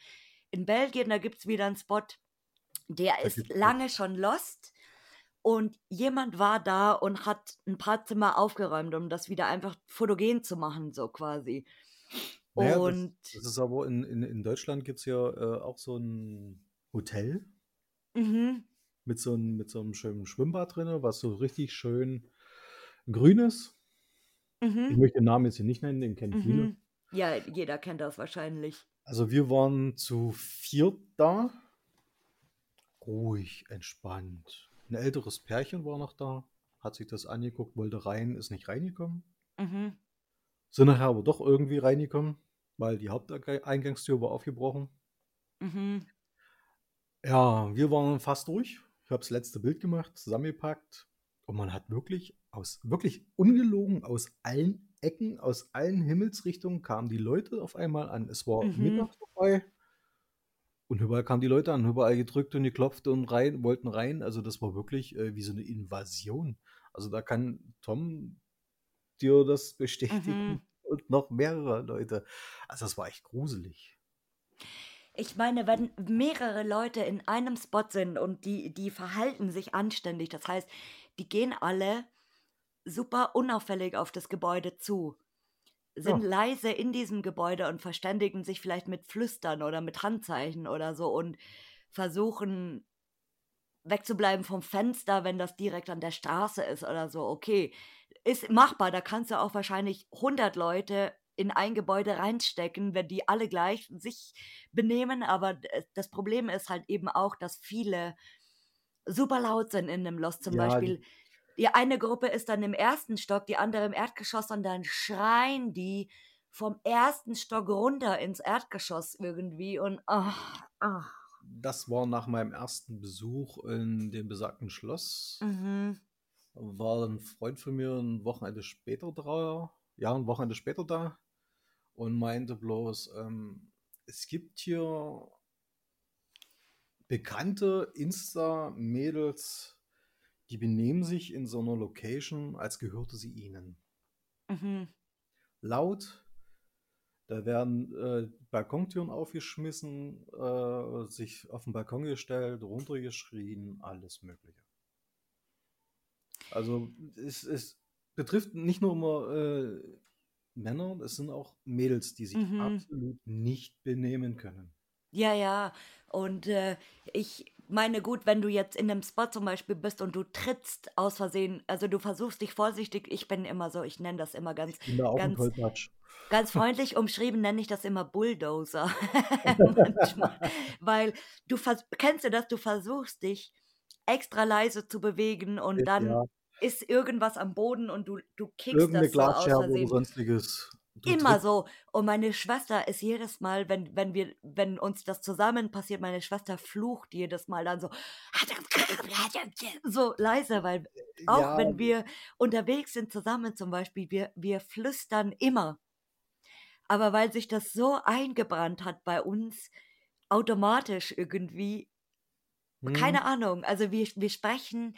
in Belgien, da gibt es wieder einen Spot, der Da ist lange schon lost. Und jemand war da und hat ein paar Zimmer aufgeräumt, um das wieder einfach fotogen zu machen, so quasi. Naja, das, Und das ist aber in, in, in Deutschland gibt es ja äh, auch so ein Hotel mhm, mit so, einem, mit so einem schönen Schwimmbad drin, was so richtig schön grün ist. Ich mhm, möchte den Namen jetzt hier nicht nennen, den kennen viele. mhm. Ja, jeder kennt das wahrscheinlich. Also wir waren zu viert da, ruhig, entspannt. Ein älteres Pärchen war noch da, hat sich das angeguckt, wollte rein, ist nicht reingekommen. Mhm, Sind nachher aber doch irgendwie reingekommen, weil die Haupteingangstür war aufgebrochen. mhm, Ja, wir waren fast durch. Ich habe das letzte Bild gemacht, zusammengepackt und man hat wirklich aus, wirklich ungelogen aus allen Ecken, aus allen Himmelsrichtungen kamen die Leute auf einmal an. Es war mhm. Mittag vorbei und überall kamen die Leute an, überall gedrückt und geklopft und rein, wollten rein. Also das war wirklich äh, wie so eine Invasion. Also da kann Tom das bestätigen Mhm. und noch mehrere Leute. Also das war echt gruselig. Ich meine, wenn mehrere Leute in einem Spot sind und die, die verhalten sich anständig, das heißt, die gehen alle super unauffällig auf das Gebäude zu, sind Ja, leise in diesem Gebäude und verständigen sich vielleicht mit Flüstern oder mit Handzeichen oder so und versuchen wegzubleiben vom Fenster, wenn das direkt an der Straße ist oder so. Okay, ist machbar. Da kannst du auch wahrscheinlich 100 Leute in ein Gebäude reinstecken, wenn die alle gleich sich benehmen. Aber d- das Problem ist halt eben auch, dass viele super laut sind in einem Lost. Zum ja, Beispiel, die eine Gruppe ist dann im ersten Stock, die andere im Erdgeschoss und dann schreien die vom ersten Stock runter ins Erdgeschoss irgendwie und ach, ach. Das war nach meinem ersten Besuch in dem besagten Schloss. Mhm. War ein Freund von mir ein Wochenende später da, ja, ein Wochenende später da und meinte bloß, ähm, es gibt hier bekannte Insta-Mädels, die benehmen sich in so einer Location, als gehörte sie ihnen. Mhm. Laut, da werden äh, Balkontüren aufgeschmissen, äh, sich auf den Balkon gestellt, runtergeschrien, alles Mögliche. Also es, es betrifft nicht nur immer äh, Männer, es sind auch Mädels, die sich Mhm. absolut nicht benehmen können. Ja, ja. Und äh, ich meine, gut, wenn du jetzt in einem Spot zum Beispiel bist und du trittst aus Versehen, also du versuchst dich vorsichtig, ich bin immer so, ich nenne das immer ganz, Ich bin da auch ein ganz, Tollpatsch. Ganz freundlich umschrieben, nenne ich das immer Bulldozer *laughs* manchmal. Weil du kennst du das, du versuchst dich extra leise zu bewegen und dann Ja, ist irgendwas am Boden und du, du kickst irgendeine das so aus oder sonstiges. Du Immer so. Und meine Schwester ist jedes Mal, wenn, wenn wir, wenn uns das zusammen passiert, meine Schwester flucht jedes Mal dann so, so leise, weil auch ja, wenn wir unterwegs sind zusammen zum Beispiel, wir, wir flüstern immer. Aber weil sich das so eingebrannt hat bei uns, automatisch irgendwie, hm, keine Ahnung, also wir, wir sprechen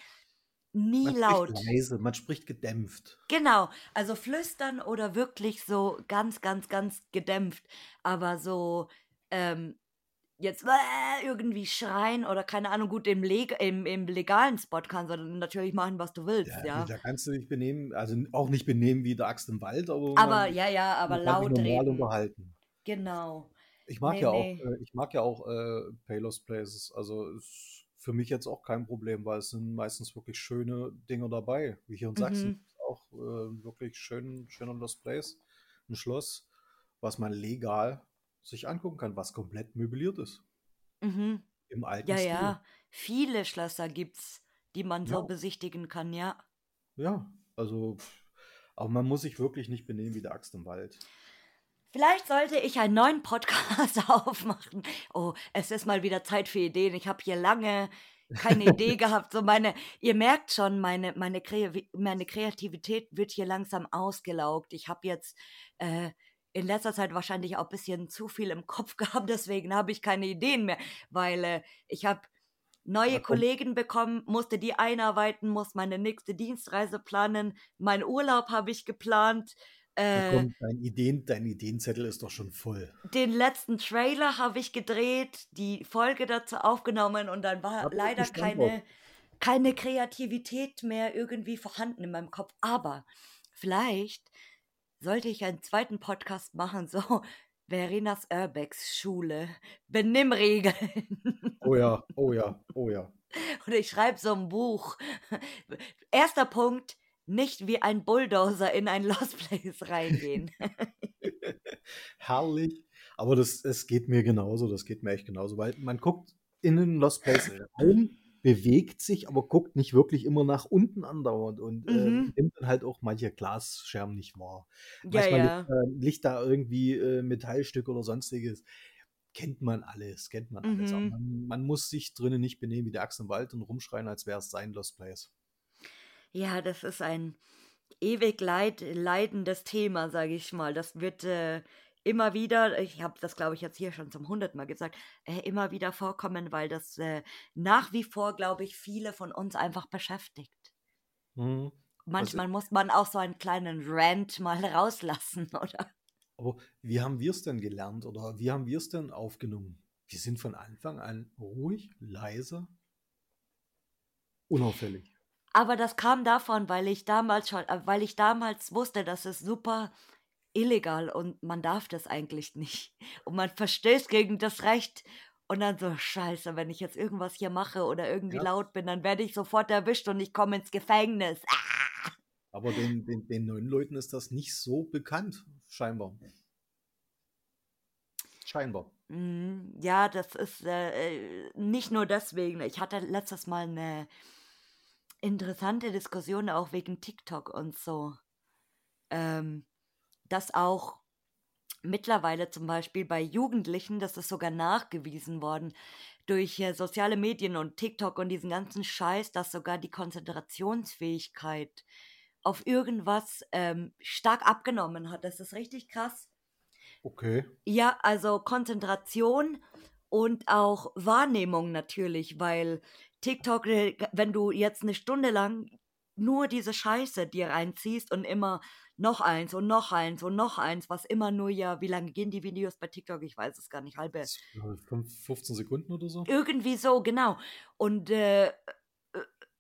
nie man spricht laut. leise, man spricht gedämpft. Genau, also flüstern oder wirklich so ganz, ganz, ganz gedämpft, aber so ähm, jetzt äh, irgendwie schreien oder keine Ahnung, gut, im, leg im, im legalen Spot kannst du natürlich machen, was du willst, Ja, ja. da kannst du dich benehmen, also auch nicht benehmen wie der Axt im Wald, aber Aber ja, ja, aber laut normal reden, unterhalten. genau. Ich mag Nee, ja auch, nee. äh, ich mag ja auch äh, Palos Places. Also ist für mich jetzt auch kein Problem, weil es sind meistens wirklich schöne Dinge dabei. Wie hier in Sachsen Mhm, auch äh, wirklich schön, schöner Lost Place, ein Schloss, was man legal sich angucken kann, was komplett möbliert ist. mhm. Im alten Ja, Stil. ja, viele Schlösser gibt's, die man so Ja, besichtigen kann, ja. ja. Also, aber man muss sich wirklich nicht benehmen wie der Axt im Wald. Vielleicht sollte ich einen neuen Podcast *laughs* aufmachen. Oh, es ist mal wieder Zeit für Ideen. Ich habe hier lange keine *laughs* Idee gehabt. So meine, ihr merkt schon, meine, meine, Kre meine Kreativität wird hier langsam ausgelaugt. Ich habe jetzt äh, in letzter Zeit wahrscheinlich auch ein bisschen zu viel im Kopf *laughs* gehabt, deswegen habe ich keine Ideen mehr, weil äh, ich habe neue Kollegen bekommen, musste die einarbeiten, muss meine nächste Dienstreise planen, meinen Urlaub habe ich geplant. Äh, komm, dein, Ideen, dein Ideenzettel ist doch schon voll. Den letzten Trailer habe ich gedreht, die Folge dazu aufgenommen und dann war Hab leider keine, keine Kreativität mehr irgendwie vorhanden in meinem Kopf. Aber vielleicht sollte ich einen zweiten Podcast machen, so *laughs* Verenas Urbex Schule, Benimmregeln. *laughs* Oh ja, oh ja, oh ja. Und ich schreibe so ein Buch. Erster Punkt, nicht wie ein Bulldozer in ein Lost Place reingehen. *laughs* Herrlich. Aber das, das geht mir genauso, das geht mir echt genauso, weil man guckt in einen Lost Place rein, bewegt sich, aber guckt nicht wirklich immer nach unten andauernd und äh, mhm. nimmt dann halt auch manche Glasscherben nicht wahr. Ja, Manchmal ja. Liegt, äh, liegt, da irgendwie äh, Metallstück oder sonstiges. Kennt man alles, kennt man alles. Mhm. Man, man, muss sich drinnen nicht benehmen wie der Axt im Wald und rumschreien, als wäre es sein Lost Place. Ja, das ist ein ewig leid, leidendes Thema, sage ich mal. Das wird äh, immer wieder, ich habe das glaube ich jetzt hier schon zum hunderten Mal gesagt, äh, immer wieder vorkommen, weil das äh, nach wie vor, glaube ich, viele von uns einfach beschäftigt. Mhm. Manchmal also, muss man auch so einen kleinen Rant mal *laughs* rauslassen, oder? Aber wie haben wir es denn gelernt oder wie haben wir es denn aufgenommen? Wir sind von Anfang an ruhig, leise, unauffällig. Aber das kam davon, weil ich damals schon, äh, weil ich damals wusste, dass es super illegal und man darf das eigentlich nicht. Und man verstößt gegen das Recht. Und dann so, scheiße, wenn ich jetzt irgendwas hier mache oder irgendwie ja. laut bin, dann werde ich sofort erwischt und ich komme ins Gefängnis. Ah! Aber den, den, den neuen Leuten ist das nicht so bekannt, scheinbar. Scheinbar. Mhm, ja, das ist äh, äh, nicht nur deswegen. Ich hatte letztes Mal eine interessante Diskussion auch wegen TikTok und so. Ähm, dass auch mittlerweile zum Beispiel bei Jugendlichen, das ist sogar nachgewiesen worden, durch äh, soziale Medien und TikTok und diesen ganzen Scheiß, dass sogar die Konzentrationsfähigkeit auf irgendwas ähm, stark abgenommen hat. Das ist richtig krass. Okay. Ja, also Konzentration und auch Wahrnehmung natürlich, weil TikTok, äh, wenn du jetzt eine Stunde lang nur diese Scheiße dir reinziehst und immer noch eins und noch eins und noch eins, was immer nur ja, wie lange gehen die Videos bei TikTok? Ich weiß es gar nicht, halbe. 15 Sekunden oder so? Irgendwie so, genau. Und äh, äh,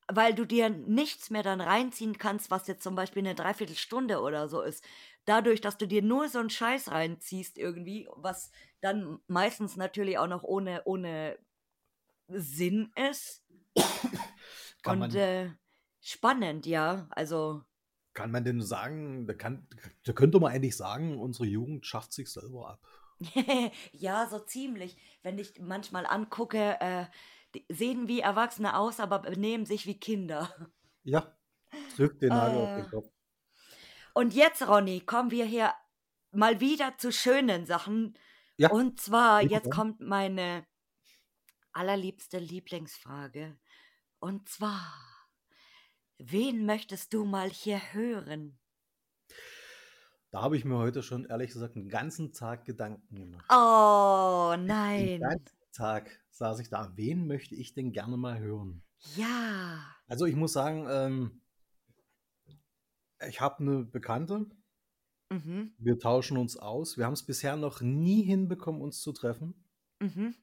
weil du dir nichts mehr dann reinziehen kannst, was jetzt zum Beispiel eine Dreiviertelstunde oder so ist. Dadurch, dass du dir nur so einen Scheiß reinziehst irgendwie, was dann meistens natürlich auch noch ohne, ohne Sinn ist. und äh, spannend, ja. Also kann man denn sagen, da, kann, da könnte man eigentlich sagen, unsere Jugend schafft sich selber ab. *laughs* ja, so ziemlich. Wenn ich manchmal angucke, äh, sehen wie Erwachsene aus, aber benehmen sich wie Kinder. Ja, trifft den Nagel äh, auf den Kopf. Und jetzt, Ronny, kommen wir hier mal wieder zu schönen Sachen. Ja. Und zwar, jetzt kommt meine allerliebste Lieblingsfrage. Und zwar, Wen möchtest du mal hier hören? Da habe ich mir heute schon ehrlich gesagt einen ganzen Tag Gedanken gemacht. Oh nein. Den ganzen Tag saß ich da. Wen möchte ich denn gerne mal hören? Ja. Also ich muss sagen, ähm, ich habe eine Bekannte. Mhm. Wir tauschen uns aus. Wir haben es bisher noch nie hinbekommen, uns zu treffen. Mhm.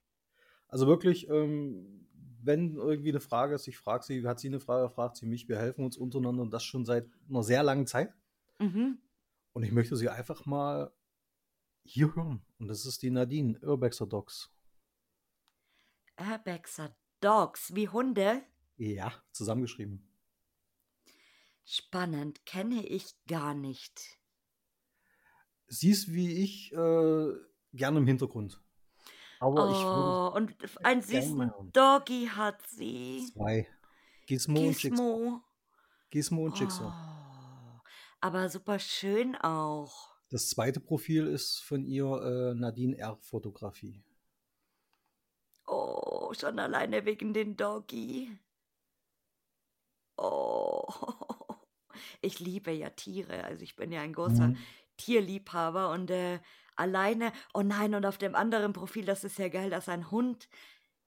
Also wirklich, ähm, wenn irgendwie eine Frage ist, ich frage sie, hat sie eine Frage, fragt sie mich, wir helfen uns untereinander und das schon seit einer sehr langen Zeit. Mhm. Und ich möchte sie einfach mal hier hören. Und das ist die Nadine, Urbexer Dogs. Urbexer Dogs, wie Hunde? Ja, zusammengeschrieben. Spannend, kenne ich gar nicht. Sie ist wie ich äh, gerne im Hintergrund. Aber oh, und einen süßen Doggy hat sie. Zwei. Gizmo, Gizmo. und Jigsaw. Gizmo und Jigsaw. Oh, aber super schön auch. Das zweite Profil ist von ihr äh, Nadine R. Fotografie. Oh, schon alleine wegen den Doggy. Oh, *laughs* ich liebe ja Tiere. Also ich bin ja ein großer mhm. Tierliebhaber und äh, alleine, oh nein, und auf dem anderen Profil, das ist ja geil, dass ein Hund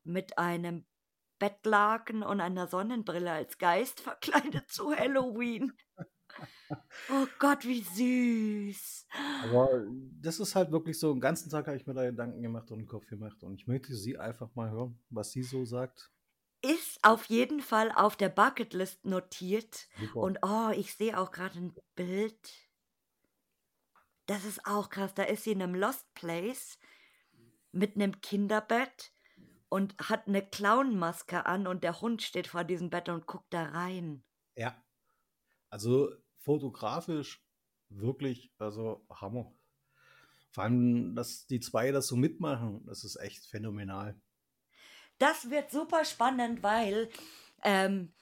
mit einem Bettlaken und einer Sonnenbrille als Geist *laughs* verkleidet zu Halloween. Oh Gott, wie süß. Aber das ist halt wirklich so, den ganzen Tag habe ich mir da Gedanken gemacht und einen Kopf gemacht. Und ich möchte sie einfach mal hören, was sie so sagt. Ist auf jeden Fall auf der Bucketlist notiert. Super. Und oh, ich sehe auch gerade ein Bild. Das ist auch krass. Da ist sie in einem Lost Place mit einem Kinderbett und hat eine Clownmaske an und der Hund steht vor diesem Bett und guckt da rein. Ja. Also fotografisch wirklich, also Hammer. Vor allem, dass die zwei das so mitmachen, das ist echt phänomenal. Das wird super spannend, weil ähm,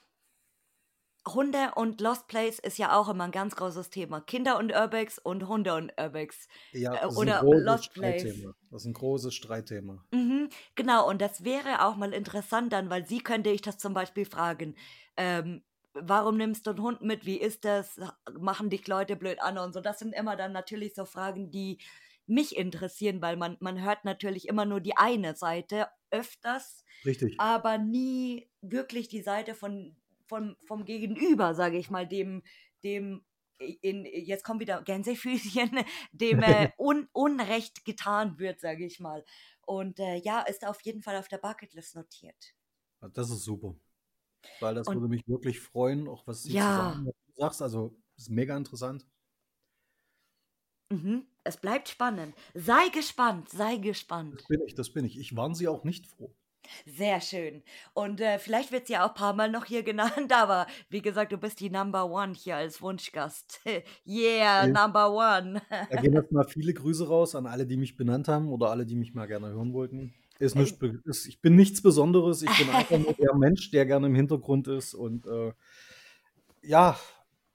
Hunde und Lost Place ist ja auch immer ein ganz großes Thema. Kinder und Urbex und Hunde und Urbex. Ja, Äh, das ist oder ein großes Lost Place. Streitthema. Das ist ein großes Streitthema. Mhm, genau, und das wäre auch mal interessant dann, weil sie könnte ich das zum Beispiel fragen. Ähm, warum nimmst du einen Hund mit? Wie ist das? Machen dich Leute blöd an und so? Das sind immer dann natürlich so Fragen, die mich interessieren, weil man, man hört natürlich immer nur die eine Seite öfters, Richtig. aber nie wirklich die Seite von, von, vom Gegenüber, sage ich mal, dem, dem in, jetzt kommt wieder Gänsefüßchen, *laughs* dem äh, *laughs* un, Unrecht getan wird, sage ich mal. Und äh, ja, ist auf jeden Fall auf der Bucketlist notiert. Das ist super. Weil das Und- würde mich wirklich freuen, auch was sie Ja. zusammen sagst. Also, ist mega interessant. Mhm. Es bleibt spannend. Sei gespannt, sei gespannt. Das bin ich, das bin ich. Ich warne sie auch nicht froh. Sehr schön. Und äh, vielleicht wird sie auch ein paar Mal noch hier genannt, *laughs* aber wie gesagt, du bist die Number One hier als Wunschgast. *laughs* yeah, Ja. Number One. Da gehen jetzt mal viele Grüße raus an alle, die mich benannt haben oder alle, die mich mal gerne hören wollten. Ist nicht, ist, ich bin nichts Besonderes. Ich bin *laughs* einfach nur der Mensch, der gerne im Hintergrund ist. Und äh, ja,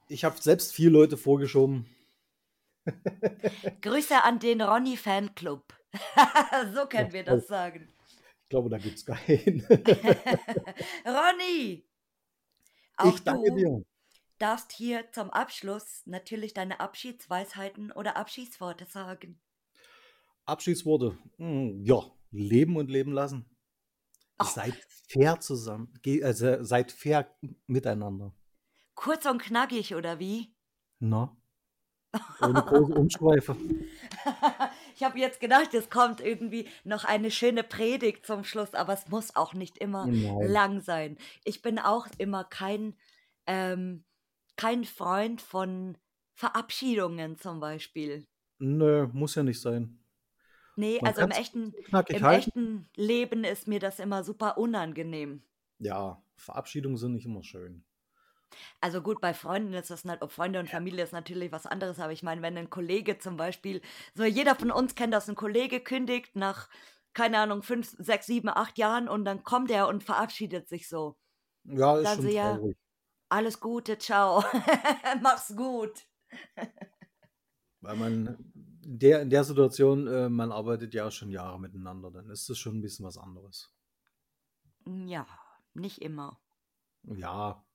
ich habe selbst vier Leute vorgeschoben. Grüße an den Ronny Fanclub. so können wir das sagen. Ich glaube, da gibt es keinen. *laughs* Ronny! Auch ich danke du dir. darfst hier zum Abschluss natürlich deine Abschiedsweisheiten oder Abschiedsworte sagen. Abschiedsworte. Hm, ja, leben und leben lassen. Ach. Seid fair zusammen. Also, seid fair miteinander. Kurz und knackig, oder wie? Na? Ohne große *laughs* Umschweife. *laughs* ich habe jetzt gedacht, es kommt irgendwie noch eine schöne Predigt zum Schluss, aber es muss auch nicht immer Nein. lang sein. Ich bin auch immer kein, ähm, kein Freund von Verabschiedungen zum Beispiel. Nö, muss ja nicht sein. Nee, Man also im echten, im echten Leben ist mir das immer super unangenehm. Ja, Verabschiedungen sind nicht immer schön. Also gut, bei Freunden ist das nicht, ob Freunde und Familie ist natürlich was anderes, aber ich meine, wenn ein Kollege zum Beispiel, so jeder von uns kennt das, ein Kollege kündigt nach, keine Ahnung, fünf, sechs, sieben, acht Jahren und dann kommt er und verabschiedet sich so. Ja, ist Dann schon so, ja, traurig. Alles Gute, ciao. *laughs* Mach's gut. Weil man in der, in der Situation, äh, man arbeitet ja schon Jahre miteinander, dann ist das schon ein bisschen was anderes. Ja, nicht immer. Ja,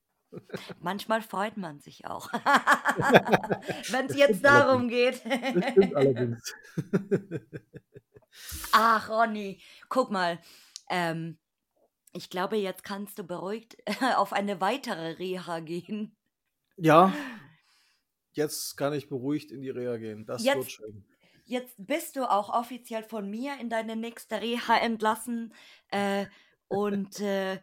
Manchmal freut man sich auch. *laughs* Wenn es jetzt darum geht. das stimmt allerdings. *laughs* Ach, Ronny, guck mal. Ähm, ich glaube, jetzt kannst du beruhigt *laughs* auf eine weitere Reha gehen. ja, *gasps* jetzt kann ich beruhigt in die Reha gehen. Das wird Jetzt, schön. jetzt bist du auch offiziell von mir in deine nächste Reha entlassen. Äh, und äh,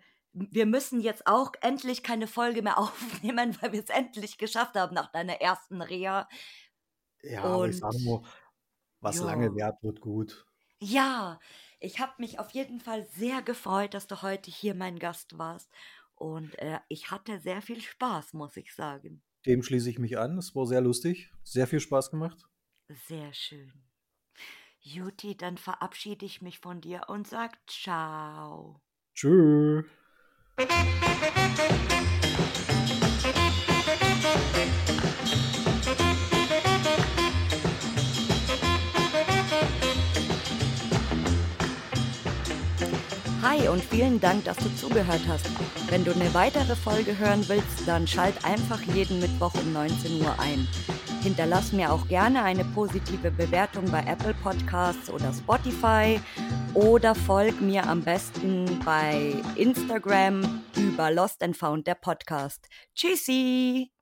wir müssen jetzt auch endlich keine Folge mehr *laughs* aufnehmen, weil wir es endlich geschafft haben nach deiner ersten Reha. Ja, aber ich Und sage nur, was lange ja. währt, wird gut. Ja, ich habe mich auf jeden Fall sehr gefreut, dass du heute hier mein Gast warst. Und äh, ich hatte sehr viel Spaß, muss ich sagen. Dem schließe ich mich an. Es war sehr lustig, sehr viel Spaß gemacht. Sehr schön. Juti, dann verabschiede ich mich von dir und sag ciao. Tschüss. Hi und vielen Dank, dass du zugehört hast. Wenn du eine weitere Folge hören willst, dann schalt einfach jeden Mittwoch um 19 Uhr ein. Hinterlass mir auch gerne eine positive Bewertung bei Apple Podcasts oder Spotify oder folg mir am besten bei Instagram über Lost and Found der Podcast. Tschüssi!